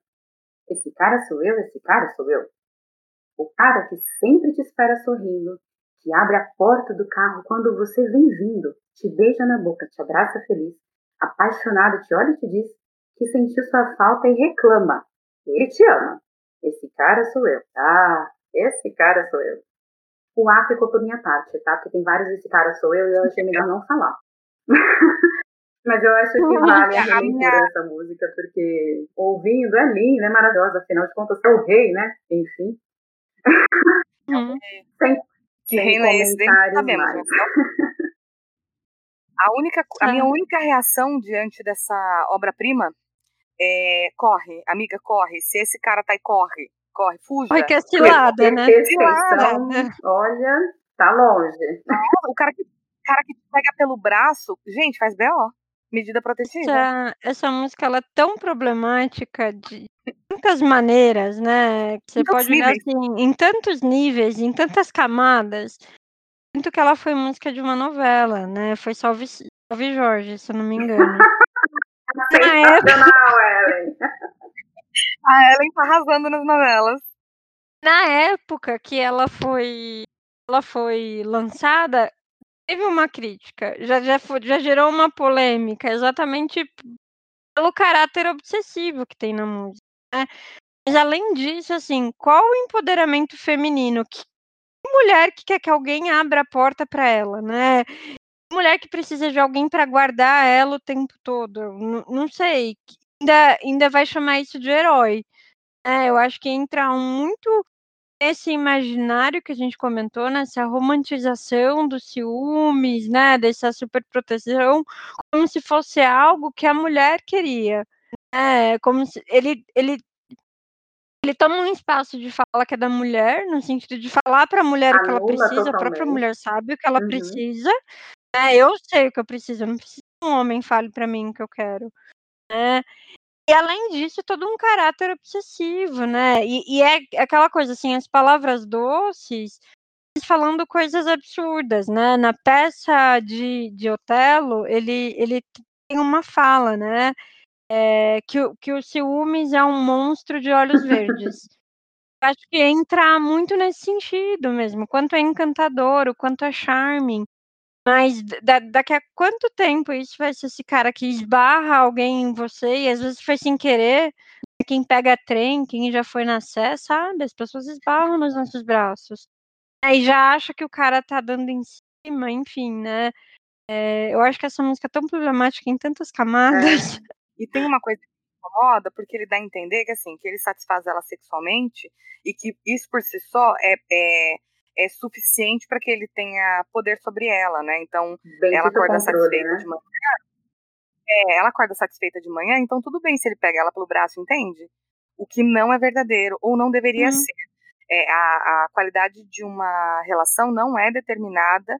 Esse cara sou eu, esse cara sou eu. O cara que sempre te espera sorrindo, que abre a porta do carro quando você vem vindo, te beija na boca, te abraça feliz, apaixonado, te olha e te diz que sentiu sua falta e reclama. Ele te ama. Esse cara sou eu. Ah, esse cara sou eu. O A ficou por minha parte, tá? Porque tem vários esse cara sou eu e eu achei melhor não falar. *laughs* Mas eu acho que vale a releitura dessa música, porque ouvindo é linda, é maravilhosa, afinal de contas, é o rei, né? Enfim. Uhum. *laughs* sem, que sem reina esse, sabemos, mais. A, única, a minha única reação diante dessa obra-prima é corre, amiga, corre. Se esse cara tá aí, corre, corre, fuja. Ai, que é cilada, né? Olha, tá longe. O cara que, cara que pega pelo braço, gente, faz B.O. Medida protetiva. Essa, essa música ela é tão problemática de tantas maneiras, né? Que você pode olhar assim, em tantos níveis, em tantas camadas. Sinto que ela foi música de uma novela, né? Foi Salve, Salve Jorge, se eu não me engano. Sensacional, Ellen. *laughs* A Ellen tá arrasando nas novelas. Na época que ela foi, ela foi lançada, teve uma crítica, já, já, foi, já gerou uma polêmica, exatamente pelo caráter obsessivo que tem na música. Né? Mas além disso, assim, qual o empoderamento feminino? Que mulher que quer que alguém abra a porta para ela, né? Mulher que precisa de alguém para guardar ela o tempo todo. N não sei, ainda, ainda vai chamar isso de herói. É, eu acho que entra muito esse imaginário que a gente comentou, nessa né, romantização dos ciúmes, né, dessa superproteção, como se fosse algo que a mulher queria. É, como se ele, ele, ele toma um espaço de fala que é da mulher, no sentido de falar para a mulher o que ela precisa, totalmente. a própria mulher sabe o que ela uhum. precisa. Né, eu sei o que eu preciso, eu não preciso que um homem fale para mim o que eu quero. Né? E além disso, todo um caráter obsessivo, né? E, e é aquela coisa assim, as palavras doces falando coisas absurdas, né? Na peça de, de Otelo, ele, ele tem uma fala, né? É, que, que o ciúmes é um monstro de olhos verdes. *laughs* Acho que entra muito nesse sentido mesmo, quanto é encantador, o quanto é charming. Mas da, daqui a quanto tempo isso vai ser esse cara que esbarra alguém em você e às vezes foi sem querer? Quem pega trem, quem já foi na sé, sabe? As pessoas esbarram nos nossos braços. Aí já acha que o cara tá dando em cima, enfim, né? É, eu acho que essa música é tão problemática em tantas camadas. É. E tem uma coisa que me incomoda, porque ele dá a entender que assim, que ele satisfaz ela sexualmente e que isso por si só é, é é suficiente para que ele tenha poder sobre ela, né? Então, bem ela acorda controle, satisfeita né? de manhã. É, ela acorda satisfeita de manhã, então tudo bem se ele pega ela pelo braço, entende? O que não é verdadeiro, ou não deveria uhum. ser. É, a, a qualidade de uma relação não é determinada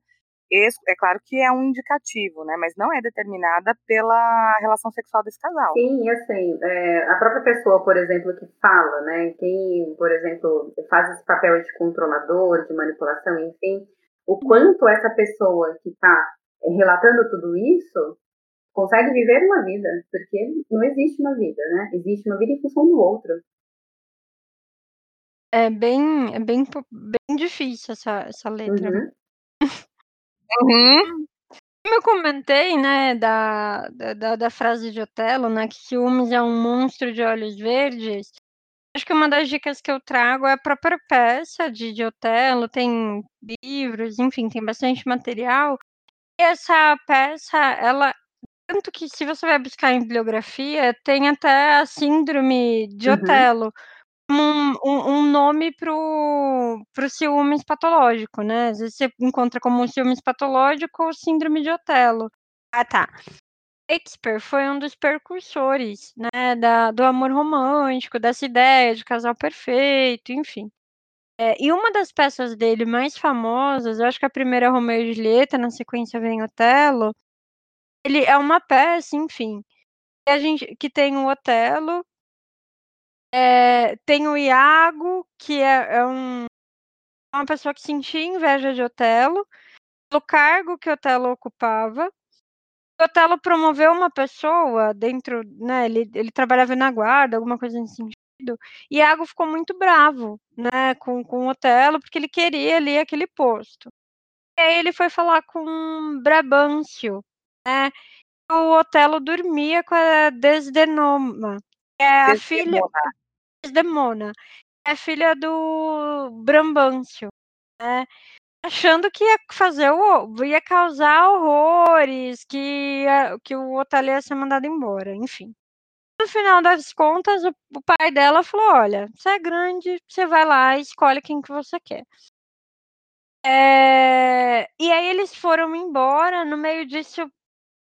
é claro que é um indicativo, né? Mas não é determinada pela relação sexual desse casal. Sim, e assim, é, a própria pessoa, por exemplo, que fala, né? Quem, por exemplo, faz esse papel de controlador, de manipulação, enfim, o quanto essa pessoa que está relatando tudo isso consegue viver uma vida, porque não existe uma vida, né? Existe uma vida em função do outro. É bem, é bem, bem difícil essa, essa letra. Uhum. *laughs* Uhum. Como eu comentei, né, da, da, da frase de Otelo, né, que ciúmes é um monstro de olhos verdes, acho que uma das dicas que eu trago é a própria peça de, de Otelo, tem livros, enfim, tem bastante material. E essa peça, ela tanto que se você vai buscar em bibliografia, tem até a síndrome de uhum. Otelo, um, um, um nome pro, pro ciúmes patológico, né? Às vezes você encontra como ciúmes patológico ou síndrome de Otelo. Ah, tá. Shakespeare foi um dos percursores, né, da, do amor romântico, dessa ideia de casal perfeito, enfim. É, e uma das peças dele mais famosas, eu acho que a primeira é Romeu e Julieta, na sequência vem Otelo. Ele é uma peça, enfim, que, a gente, que tem o Otelo, é, tem o Iago, que é, é um, uma pessoa que sentia inveja de Otelo, pelo cargo que Otelo ocupava. Otelo promoveu uma pessoa dentro, né, ele, ele trabalhava na guarda, alguma coisa nesse sentido, e Iago ficou muito bravo, né, com, com Otelo, porque ele queria ali aquele posto. E aí ele foi falar com Brabâncio, né, o Otelo dormia com a Desdemona, é a filha Desdemona. É filha do Brambâncio, né? Achando que ia fazer o ia causar horrores, que ia, que o Otelo ia ser mandado embora, enfim. No final das contas, o, o pai dela falou: "Olha, você é grande, você vai lá e escolhe quem que você quer". É, e aí eles foram embora, no meio disso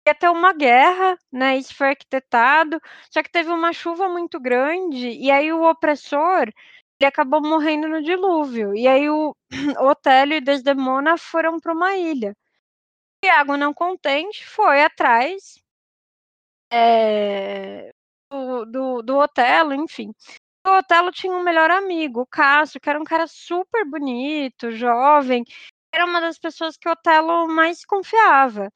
ia ter uma guerra, né? Isso foi arquitetado, só que teve uma chuva muito grande, e aí o opressor ele acabou morrendo no dilúvio. E aí o *clears throat* Otélio e Desdemona foram para uma ilha. Iago, não contente, foi atrás é, do, do, do Otelo, enfim. O Otelo tinha um melhor amigo, o Cássio, que era um cara super bonito, jovem. Era uma das pessoas que o Otelo mais confiava.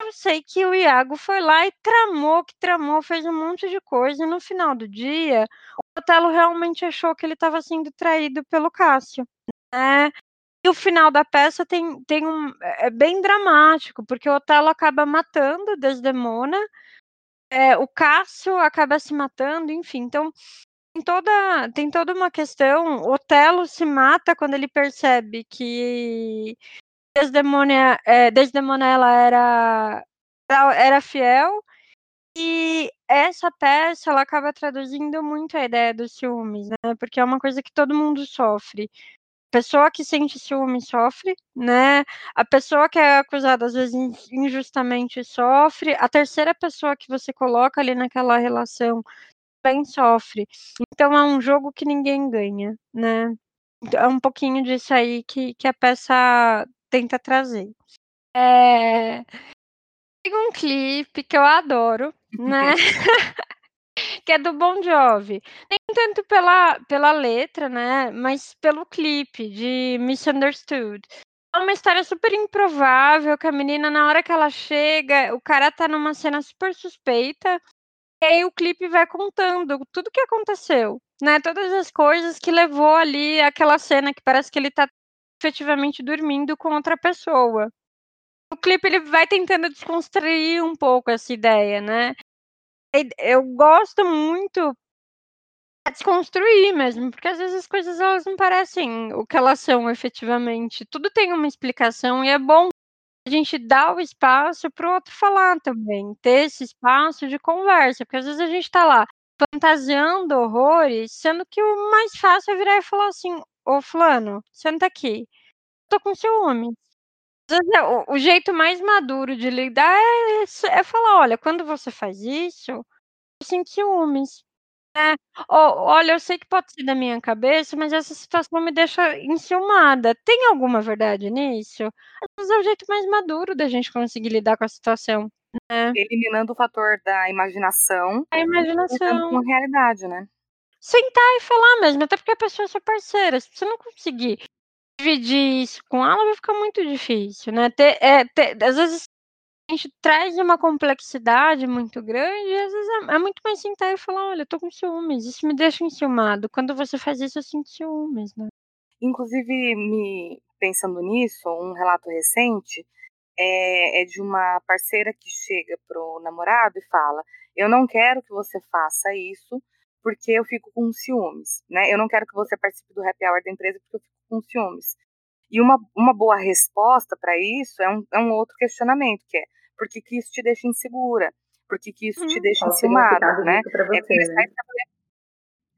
Eu sei que o Iago foi lá e tramou, que tramou, fez um monte de coisa. E no final do dia, o Otelo realmente achou que ele estava sendo traído pelo Cássio. Né? E o final da peça tem, tem um. É bem dramático, porque o Otelo acaba matando Desdemona, é, o Cássio acaba se matando, enfim. Então, tem toda, tem toda uma questão. O Otelo se mata quando ele percebe que Desdemona, é, Desdemona ela era, era fiel. E essa peça ela acaba traduzindo muito a ideia dos ciúmes, né? Porque é uma coisa que todo mundo sofre. A pessoa que sente ciúme sofre, né? A pessoa que é acusada às vezes injustamente sofre. A terceira pessoa que você coloca ali naquela relação também sofre. Então é um jogo que ninguém ganha, né? É um pouquinho disso aí que, que a peça tenta trazer. É... Tem um clipe que eu adoro, né? *laughs* *laughs* que é do Bon Jovi. Nem tanto pela, pela letra, né? Mas pelo clipe de Misunderstood. É uma história super improvável, que a menina, na hora que ela chega, o cara tá numa cena super suspeita. E aí o clipe vai contando tudo o que aconteceu, né? Todas as coisas que levou ali aquela cena que parece que ele tá efetivamente dormindo com outra pessoa. O clipe ele vai tentando desconstruir um pouco essa ideia, né? Eu gosto muito desconstruir mesmo, porque às vezes as coisas elas não parecem o que elas são efetivamente. Tudo tem uma explicação e é bom a gente dar o espaço para o outro falar também, ter esse espaço de conversa, porque às vezes a gente está lá fantasiando horrores, sendo que o mais fácil é virar e falar assim: Ô, Fulano, senta aqui, tô com ciúme. O, o jeito mais maduro de lidar é, é falar: olha, quando você faz isso, eu sinto ciúmes. É, olha, eu sei que pode ser da minha cabeça, mas essa situação me deixa enciumada. Tem alguma verdade nisso? Vezes é o jeito mais maduro da gente conseguir lidar com a situação, né? Eliminando o fator da imaginação. A imaginação. Com a realidade, né? Sentar e falar mesmo, até porque a pessoa é sua parceira. Se você não conseguir dividir isso com ela, vai ficar muito difícil, né? Ter, é, ter, às vezes a gente traz uma complexidade muito grande às vezes é, é muito mais sentar e falar, olha, eu tô com ciúmes, isso me deixa enciumado. Quando você faz isso, eu sinto ciúmes, né? Inclusive, me pensando nisso, um relato recente é, é de uma parceira que chega pro namorado e fala: Eu não quero que você faça isso porque eu fico com ciúmes, né? Eu não quero que você participe do happy hour da empresa porque eu fico com ciúmes. E uma, uma boa resposta para isso é um, é um outro questionamento, que é por que, que isso te deixa insegura? Por que, que isso te hum, deixa enciumada, né? Você, é, começar né?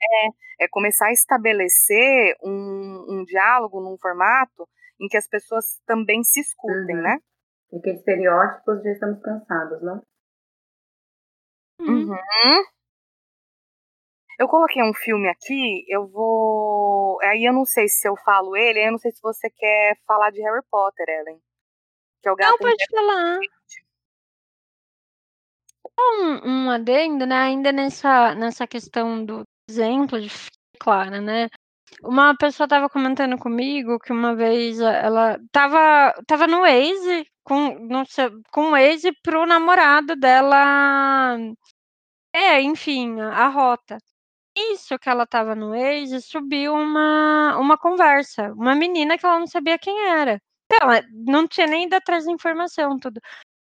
é, é, começar a estabelecer um, um, diálogo num formato em que as pessoas também se escutem, uhum. né? Em que estereótipos já estamos cansados, não? Uhum. uhum. Eu coloquei um filme aqui, eu vou. Aí eu não sei se eu falo ele, aí eu não sei se você quer falar de Harry Potter, Ellen. Que é o gato não, pode falar. Um, um adendo, né? Ainda nessa, nessa questão do exemplo de Clara, né? Uma pessoa estava comentando comigo que uma vez ela estava tava no Waze com, no, com o Waze pro namorado dela. É, enfim, a rota. Isso que ela estava no Waze, subiu uma, uma conversa, uma menina que ela não sabia quem era. Então, não tinha nem ido atrás da informação, tudo.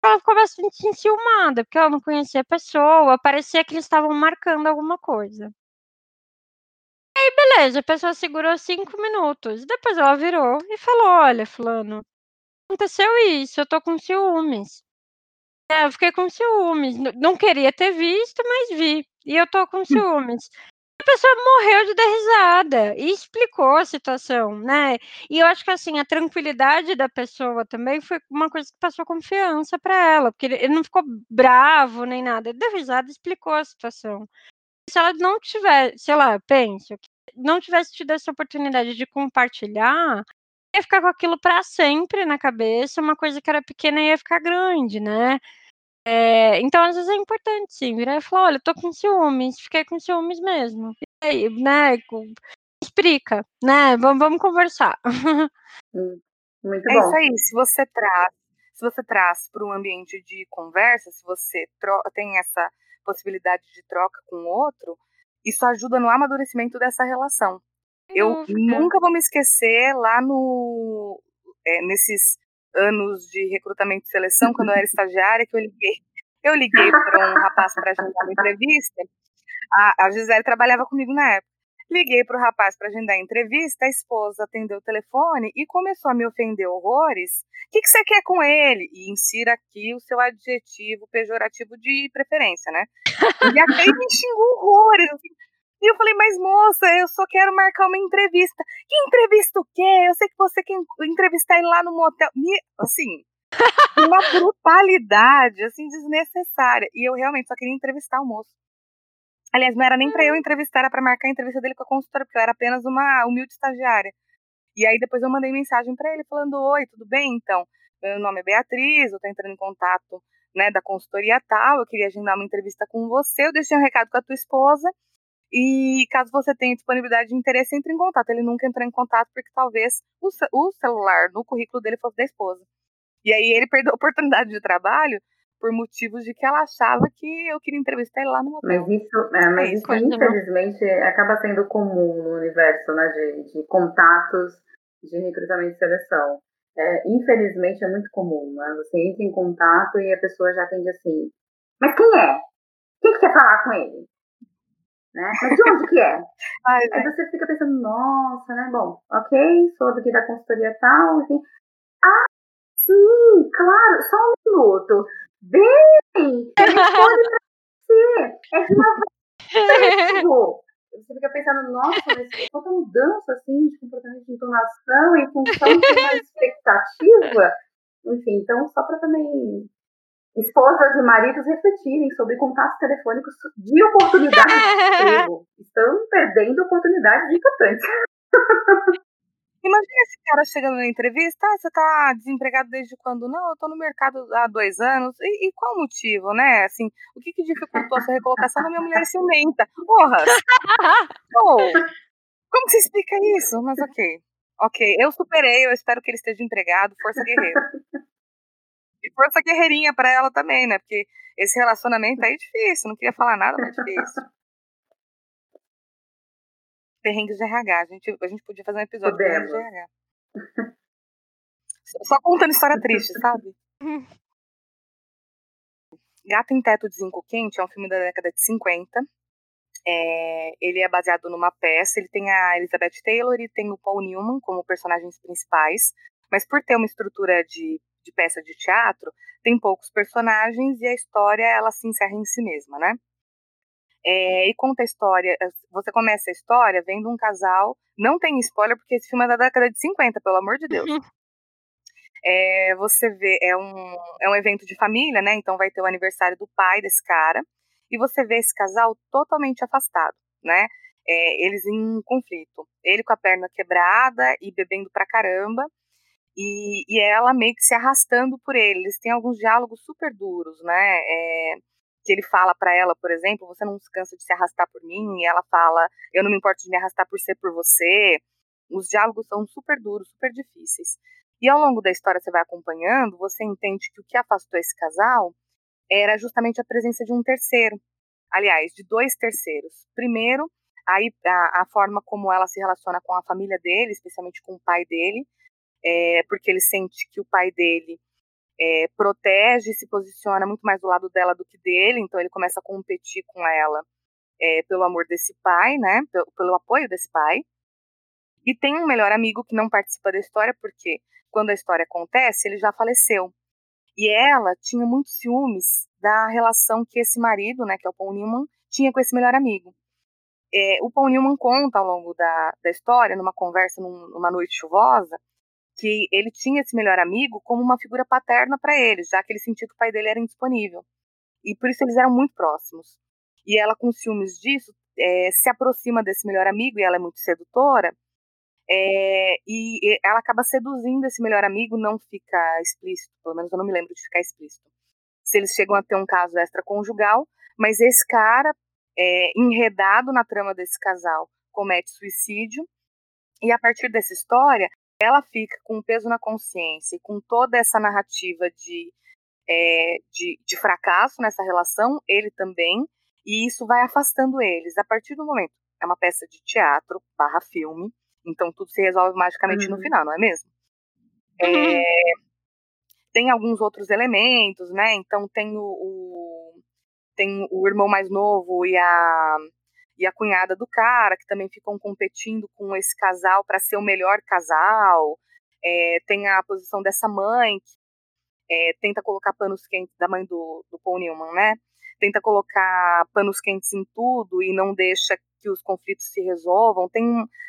ela ficou bastante enciumada, porque ela não conhecia a pessoa, parecia que eles estavam marcando alguma coisa. E aí, beleza, a pessoa segurou cinco minutos. Depois ela virou e falou: Olha, Fulano, aconteceu isso, eu tô com ciúmes. É, eu fiquei com ciúmes. Não queria ter visto, mas vi. E eu tô com hum. ciúmes pessoa morreu de dar risada e explicou a situação, né? E eu acho que assim, a tranquilidade da pessoa também foi uma coisa que passou confiança para ela, porque ele, não ficou bravo nem nada, ele deu risada e explicou a situação. Se ela não tivesse, sei lá, penso, não tivesse tido essa oportunidade de compartilhar, ia ficar com aquilo para sempre na cabeça, uma coisa que era pequena ia ficar grande, né? É, então, às vezes é importante, sim, virar e falar, olha, tô com ciúmes, fiquei com ciúmes mesmo. E aí, né, explica, né, vamos, vamos conversar. *laughs* Hum, muito é bom. isso aí, se você traz, se você traz para um ambiente de conversa, se você tem essa possibilidade de troca com o outro, isso ajuda no amadurecimento dessa relação. Eu nunca vou me esquecer lá no é, nesses anos de recrutamento e seleção, quando eu era estagiária, que eu liguei. Eu liguei para um rapaz para agendar uma entrevista. A, a Gisele trabalhava comigo na época. Liguei para o rapaz para agendar a entrevista, a esposa atendeu o telefone e começou a me ofender horrores. O que, que você quer com ele? E insira aqui o seu adjetivo pejorativo de preferência, né? E aí me xingou horrores. Assim, e eu falei, mas moça, eu só quero marcar uma entrevista. Que entrevista o quê? Eu sei que você quer entrevistar ele lá no motel. Me, assim, *laughs* uma brutalidade, assim, desnecessária. E eu realmente só queria entrevistar o moço. Aliás, não era nem para eu entrevistar, era para marcar a entrevista dele com a consultora, porque eu era apenas uma humilde estagiária. E aí depois eu mandei mensagem para ele falando: "Oi, tudo bem? Então, meu nome é Beatriz, eu tô entrando em contato, né, da consultoria tal, eu queria agendar uma entrevista com você, eu deixei um recado com a tua esposa e caso você tenha disponibilidade de interesse, entre em contato. Ele nunca entrou em contato porque talvez o, o celular no currículo dele fosse da esposa. E aí ele perdeu a oportunidade de trabalho por motivos de que ela achava que eu queria entrevistar ele lá no motel. Mas isso, é, mas é isso, infelizmente, acaba sendo comum no universo né, de, de contatos de recrutamento e seleção. É, infelizmente é muito comum, né? Você entra em contato e a pessoa já atende assim, mas quem é? Quem que quer falar com ele? Né? Mas de onde que é? *laughs* Ai, Aí você fica pensando, nossa, né? Bom, ok, sou daqui da consultoria tal, enfim. Ah, sim, claro, só um minuto. Bem, responde pra você. É renovativo. *laughs* Você fica pensando, nossa, mas quanta mudança assim de comportamento de entonação em função de uma *laughs* expectativa. Enfim, então, só para também esposas e maridos refletirem sobre contatos telefônicos de oportunidades de emprego. Estão perdendo oportunidades importantes. *laughs* Imagina esse cara chegando na entrevista, ah, você tá desempregado desde quando? Não, eu tô no mercado há dois anos. E, e qual o motivo, né? Assim, o que que dificultou a sua recolocação? Na minha mulher é ciumenta. Porra! *laughs* oh, como você explica isso? Mas ok. Ok, eu superei, eu espero que ele esteja empregado, força guerreira. E força guerreirinha para ela também, né? Porque esse relacionamento aí é difícil, não queria falar nada, mas é difícil. Perrengues de RH, a gente, a gente podia fazer um episódio de RH. Só contando história triste, *laughs* sabe? Gato em Teto de Zinco Quente é um filme da década de 50. É, ele é baseado numa peça. Ele tem a Elizabeth Taylor e tem o Paul Newman como personagens principais. Mas por ter uma estrutura de de peça de teatro, tem poucos personagens e a história ela se encerra em si mesma, né? É, e conta a história. Eh, você começa a história vendo um casal. Não tem spoiler, porque esse filme é da década de 50, pelo amor de Deus. *laughs* É, você vê, é um, é um evento de família, né? Então vai ter o aniversário do pai desse cara. E você vê esse casal totalmente afastado, né? É, eles em conflito. Ele com a perna quebrada e bebendo pra caramba e, e ela meio que se arrastando por ele. Eles têm alguns diálogos super duros, né? É, que ele fala para ela, por exemplo, você não se cansa de se arrastar por mim, e ela fala, eu não me importo de me arrastar por ser por você. Os diálogos são super duros, super difíceis. E ao longo da história você vai acompanhando, você entende que o que afastou esse casal era justamente a presença de um terceiro. Aliás, de dois terceiros. Primeiro, a, a forma como ela se relaciona com a família dele, especialmente com o pai dele, é, porque ele sente que o pai dele é, protege e se posiciona muito mais do lado dela do que dele, então ele começa a competir com ela é, pelo amor desse pai, né, pelo, pelo, apoio desse pai. E tem um melhor amigo que não participa da história, porque quando a história acontece, ele já faleceu. E ela tinha muitos ciúmes da relação que esse marido, né, que é o Paul Newman, tinha com esse melhor amigo. É, o Paul Newman conta ao longo da, da história, numa conversa num, numa noite chuvosa, que ele tinha esse melhor amigo como uma figura paterna para ele, já que ele sentia que o pai dele era indisponível. E por isso eles eram muito próximos. E ela, com ciúmes disso, é, se aproxima desse melhor amigo, e ela é muito sedutora, é, e ela acaba seduzindo esse melhor amigo, não fica explícito, pelo menos eu não me lembro de ficar explícito. Se eles chegam a ter um caso extraconjugal, mas esse cara, é, enredado na trama desse casal, comete suicídio, e a partir dessa história, ela fica com um peso na consciência e com toda essa narrativa de, é, de, de fracasso nessa relação, ele também, e isso vai afastando eles. A partir do momento, é uma peça de teatro barra filme, então tudo se resolve magicamente uhum. no final, não é mesmo? É, uhum. tem alguns outros elementos, né? Então tem o, o, tem o irmão mais novo e a e a cunhada do cara que também ficam competindo com esse casal para ser o melhor casal. É, tem a posição dessa mãe que é, tenta colocar panos quentes da mãe do, do Paul Newman, né? Tenta colocar panos quentes em tudo e não deixa que os conflitos se resolvam, tem,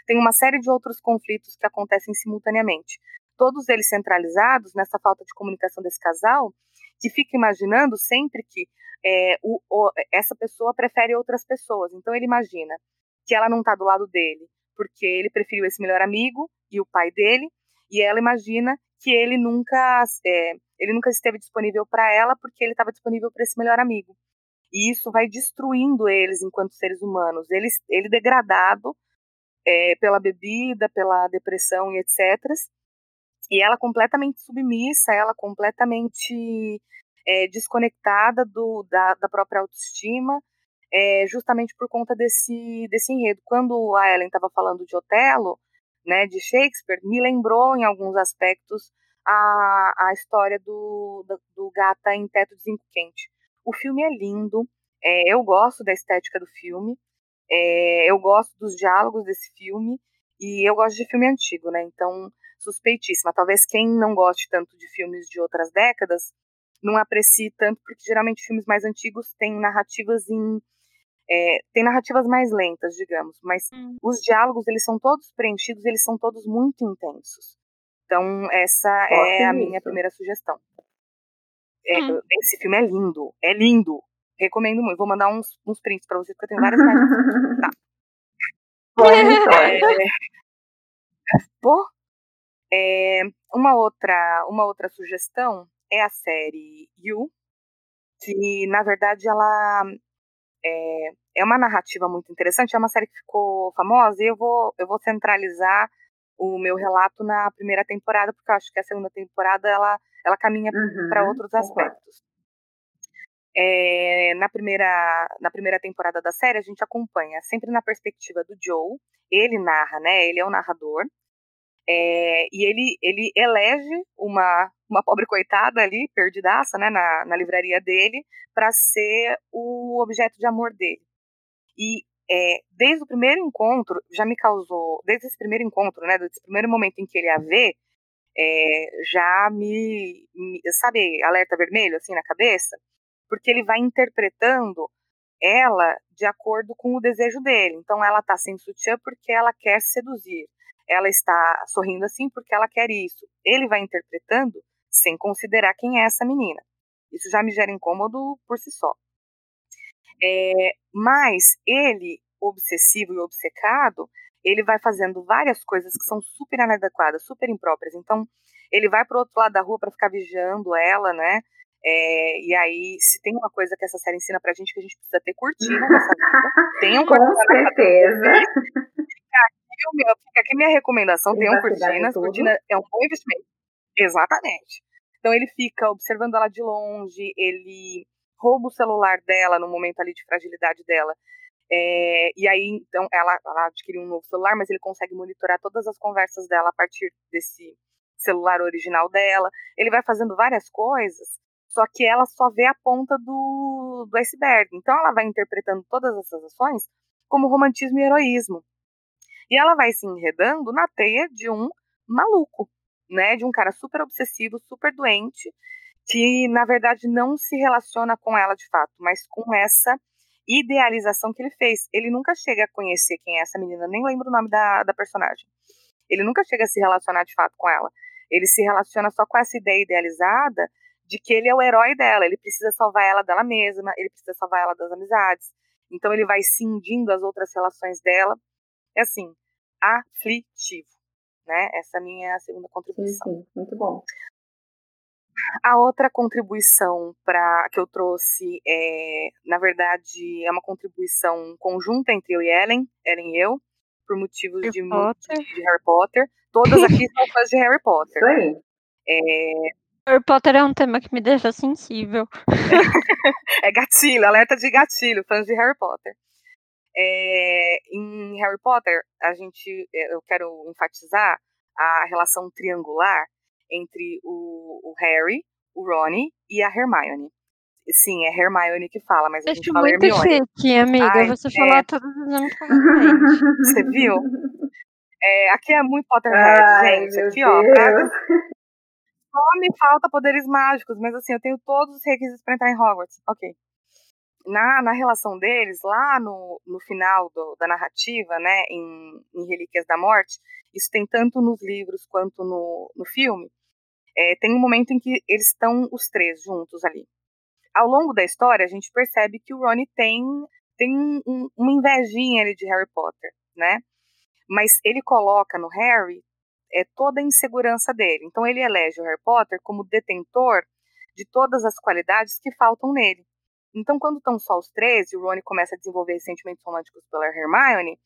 tem uma série de outros conflitos que acontecem simultaneamente. Todos eles centralizados nessa falta de comunicação desse casal, que fica imaginando sempre que é, o, o, essa pessoa prefere outras pessoas. Então ele imagina que ela não está do lado dele porque ele preferiu esse melhor amigo e o pai dele, e ela imagina que ele nunca é, ele nunca esteve disponível para ela porque ele estava disponível para esse melhor amigo. E isso vai destruindo eles enquanto seres humanos. Ele, ele degradado é, pela bebida, pela depressão e etc. E ela completamente submissa, ela completamente é, desconectada do, da, da própria autoestima, é, justamente por conta desse, desse enredo. Quando a Ellen estava falando de Otelo, né, de Shakespeare, me lembrou em alguns aspectos a, a história do, do, do Gata em Teto de Zinco Quente. O filme é lindo, é, eu gosto da estética do filme, é, eu gosto dos diálogos desse filme e eu gosto de filme antigo, né? Então, suspeitíssima. Talvez quem não goste tanto de filmes de outras décadas não aprecie tanto, porque geralmente filmes mais antigos têm narrativas em é, tem narrativas mais lentas, digamos, mas hum. os diálogos eles são todos preenchidos, eles são todos muito intensos. Então essa é a minha primeira sugestão. É, hum. Esse filme é lindo, é lindo. Recomendo muito. Vou mandar uns, uns prints pra você, porque eu tenho várias imagens. *laughs* tá. *laughs* É, pô, é, uma outra uma outra sugestão é a série You, que na verdade ela é, é uma narrativa muito interessante, é uma série que ficou famosa e eu vou eu vou centralizar o meu relato na primeira temporada, porque eu acho que a segunda temporada ela ela caminha uhum, para outros aspectos. É, na, primeira, na primeira temporada da série, a gente acompanha sempre na perspectiva do Joe. Ele narra, né? Ele é o narrador. É, e ele, ele elege uma, uma pobre coitada ali, perdidaça, né, na, na livraria dele, para ser o objeto de amor dele. E é, desde o primeiro encontro, já me causou, desde esse primeiro encontro, né, desse primeiro momento em que ele a vê, é, já me, me, sabe, alerta vermelho assim na cabeça, porque ele vai interpretando ela de acordo com o desejo dele. Então ela está sem sutiã porque ela quer seduzir. Ela está sorrindo assim porque ela quer isso. Ele vai interpretando sem considerar quem é essa menina. Isso já me gera incômodo por si só. É, mas ele, obsessivo e obcecado, ele vai fazendo várias coisas que são super inadequadas, super impróprias. Então, ele vai para o outro lado da rua para ficar vigiando ela, né? É, e aí, se tem uma coisa que essa série ensina pra gente, que a gente precisa ter cortina nessa vida. Tem um *laughs* Com certeza. Fica aqui, fica aqui minha recomendação, tenham cortinas. Cortina é um bom investimento. Exatamente. Então ele fica observando ela de longe, ele rouba o celular dela no momento ali de fragilidade dela é, e aí, então, ela, ela adquiriu um novo celular, mas ele consegue monitorar todas as conversas dela a partir desse, celular original dela. Ele vai fazendo várias coisas, só que ela só vê a ponta do, do iceberg. Então ela vai interpretando todas essas ações como romantismo e heroísmo. E ela vai se enredando na teia de um maluco, né? De um cara super obsessivo, super doente, que na verdade não se relaciona com ela de fato, mas com essa idealização que ele fez. Ele nunca chega a conhecer quem é essa menina, nem lembro o nome da, da personagem. Ele nunca chega a se relacionar de fato com ela. Ele se relaciona só com essa ideia idealizada de que ele é o herói dela, ele precisa salvar ela dela mesma, ele precisa salvar ela das amizades. Então ele vai cindindo as outras relações dela. É assim, aflitivo, né? Essa é a minha segunda contribuição. Sim, sim, muito bom. A outra contribuição para que eu trouxe é, na verdade, é uma contribuição conjunta entre eu e Ellen, Ellen e eu, por motivos de, de, de, Harry Potter. Todas aqui *laughs* são fãs de Harry Potter. Isso aí. É... Harry Potter é um tema que me deixa sensível. *laughs* é gatilho, alerta de gatilho, fãs de Harry Potter. É, em Harry Potter, a gente, eu quero enfatizar a relação triangular entre o, o Harry, o Ronnie e a Hermione. Sim, é Hermione que fala, mas a gente fala muito Hermione. chique, amiga. Ai, você é. falou todos os nomes corretamente. *laughs* Você viu? É, aqui é muito Potterhead, Ai, gente. Aqui, ó. pra-. *laughs* Só me falta poderes mágicos, mas assim, eu tenho todos os requisitos pra entrar em Hogwarts. Ok. Na, na relação deles, lá no, no final do- da narrativa, né, em, em Relíquias da Morte, isso tem tanto nos livros quanto no, no filme, é, tem um momento em que eles estão os três juntos ali. Ao longo da história, a gente percebe que o Rony tem, tem um- uma invejinha ali de Harry Potter, né? Mas ele coloca no Harry é, toda a insegurança dele. Então ele elege o Harry Potter como detentor de todas as qualidades que faltam nele. Então, quando estão só os três e o Rony começa a desenvolver sentimentos românticos pela Hermione,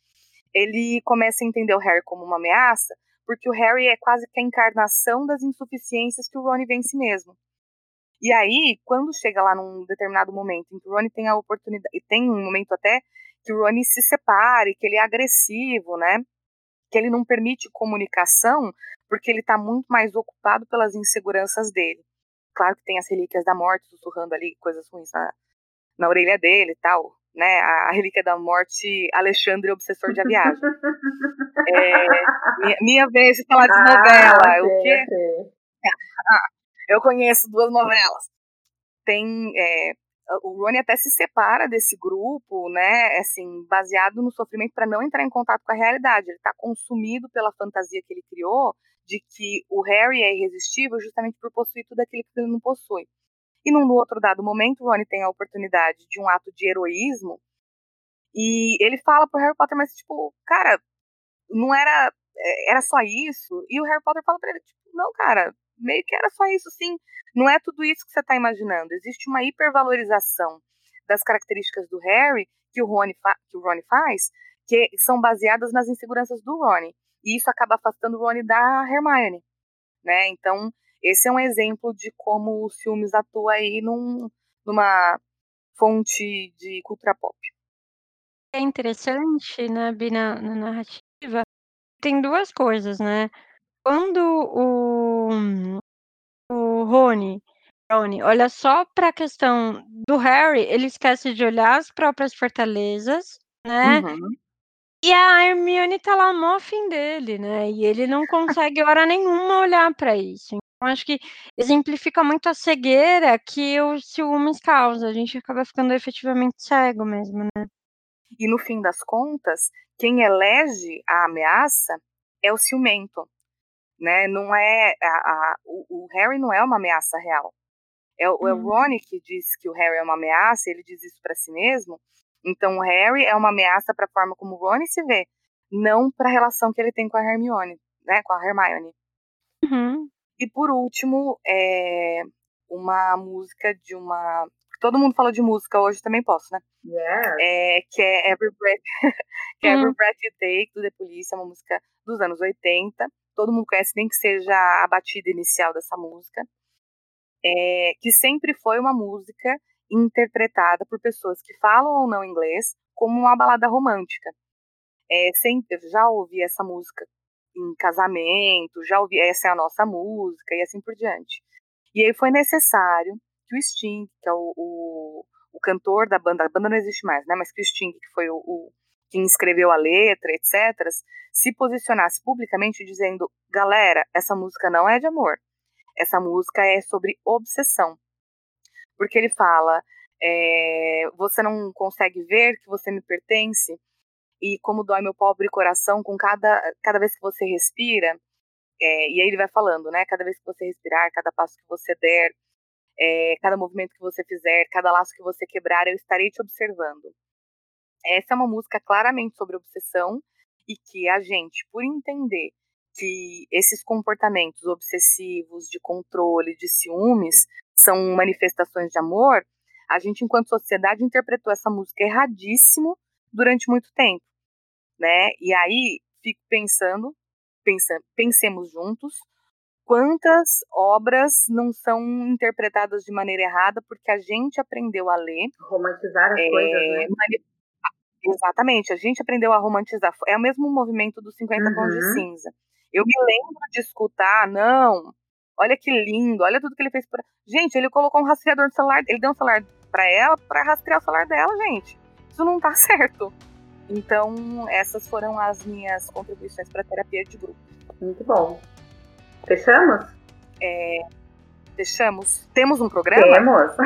ele começa a entender o Harry como uma ameaça, porque o Harry é quase que a encarnação das insuficiências que o Rony vê em si mesmo. E aí, quando chega lá num determinado momento em que o Rony tem a oportunidade, e tem um momento até que o Rony se separe, que ele é agressivo, né? Que ele não permite comunicação, porque ele tá muito mais ocupado pelas inseguranças dele. Claro que tem as relíquias da morte sussurrando ali coisas ruins na, na orelha dele e tal, né? A, a relíquia da morte, Alexandre, obsessor de a viagem. *laughs* É, minha, minha vez de falar de novela. Ah, o ok, quê? ok. Eu conheço duas novelas. Tem. é, o Rony até se separa desse grupo, né? Assim, baseado no sofrimento para não entrar em contato com a realidade. Ele está consumido pela fantasia que ele criou de que o Harry é irresistível justamente por possuir tudo aquilo que ele não possui. E num outro dado momento, Rony tem a oportunidade de um ato de heroísmo e ele fala pro Harry Potter, mas tipo, cara, não era é, era só isso? E o Harry Potter fala pra ele, tipo, não, cara, meio que era só isso sim. Não é tudo isso que você tá imaginando. Existe uma hipervalorização das características do Harry que o, Rony que o Ron faz, que são baseadas nas inseguranças do Ron. E isso acaba afastando o Ron da Hermione, né? Então, esse é um exemplo de como os filmes atuam aí num, numa fonte de cultura pop. É interessante, né, na, na narrativa, tem duas coisas, né? Quando o, o Rony, Rony olha só para a questão do Harry, ele esquece de olhar as próprias fortalezas, né? Uhum. E a Hermione tá lá mó afim dele, né? E ele não consegue hora nenhuma olhar para isso. Então, acho que exemplifica muito a cegueira que os ciúmes causa. A gente acaba ficando efetivamente cego mesmo, né? E no fim das contas, quem elege a ameaça é o ciumento, né? Não é a, a, o, o, Harry não é uma ameaça real. É, o- é o Hum. Ron que diz que o Harry é uma ameaça, ele diz isso para si mesmo. Então o Harry é uma ameaça para a forma como o Ron se vê, não para a relação que ele tem com a Hermione, né? Com a Hermione. Uhum. E por último, é uma música de uma. Todo mundo fala de música hoje, também posso, né? Yeah. É, que é Every Breath, *laughs* que é. Every Breath You Take, do The Police, é uma música dos anos 80. Todo mundo conhece, nem que seja a batida inicial dessa música. É, que sempre foi uma música interpretada por pessoas que falam ou não inglês como uma balada romântica. É, sempre, já ouvi essa música em casamento, já ouvi, essa é a nossa música e assim por diante. E aí foi necessário que o Sting, que é o, o, o cantor da banda, a banda não existe mais, né? Mas que o Sting, que foi o, o quem escreveu a letra, etc., se posicionasse publicamente dizendo: galera, essa música não é de amor. Essa música é sobre obsessão. Porque ele fala: é, você não consegue ver que você me pertence, e como dói meu pobre coração com cada, cada vez que você respira. É, e aí ele vai falando, né? Cada vez que você respirar, cada passo que você der, é, cada movimento que você fizer, cada laço que você quebrar, eu estarei te observando. Essa é uma música claramente sobre obsessão e que a gente, por entender que esses comportamentos obsessivos de controle, de ciúmes, são manifestações de amor, a gente, enquanto sociedade, interpretou essa música erradíssimo durante muito tempo, né? E aí fico pensando, pensa, pensemos juntos, quantas obras não são interpretadas de maneira errada porque a gente aprendeu a ler. Romantizar as é, coisas, né? Exatamente, a gente aprendeu a romantizar. É o mesmo movimento dos 50 uhum. tons de uhum. cinza. Eu me lembro de escutar, não, olha que lindo, olha tudo que ele fez por. Gente, ele colocou um rastreador no celular, ele deu um celular para ela para rastrear o celular dela, gente. Isso não tá *laughs* certo. Então, essas foram as minhas contribuições para terapia de grupo. Muito bom. Fechamos? É, fechamos. Temos um programa? Temos. *laughs*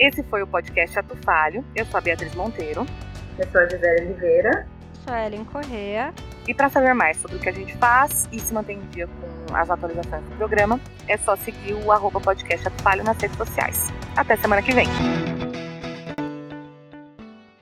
Esse foi o podcast Atufalho. Eu sou a Beatriz Monteiro. Eu sou a Gisele Oliveira. Eu sou a Ellen Correa. E para saber mais sobre o que a gente faz e se manter em dia com as atualizações do programa, é só seguir o arroba podcast Atufalho nas redes sociais. Até semana que vem.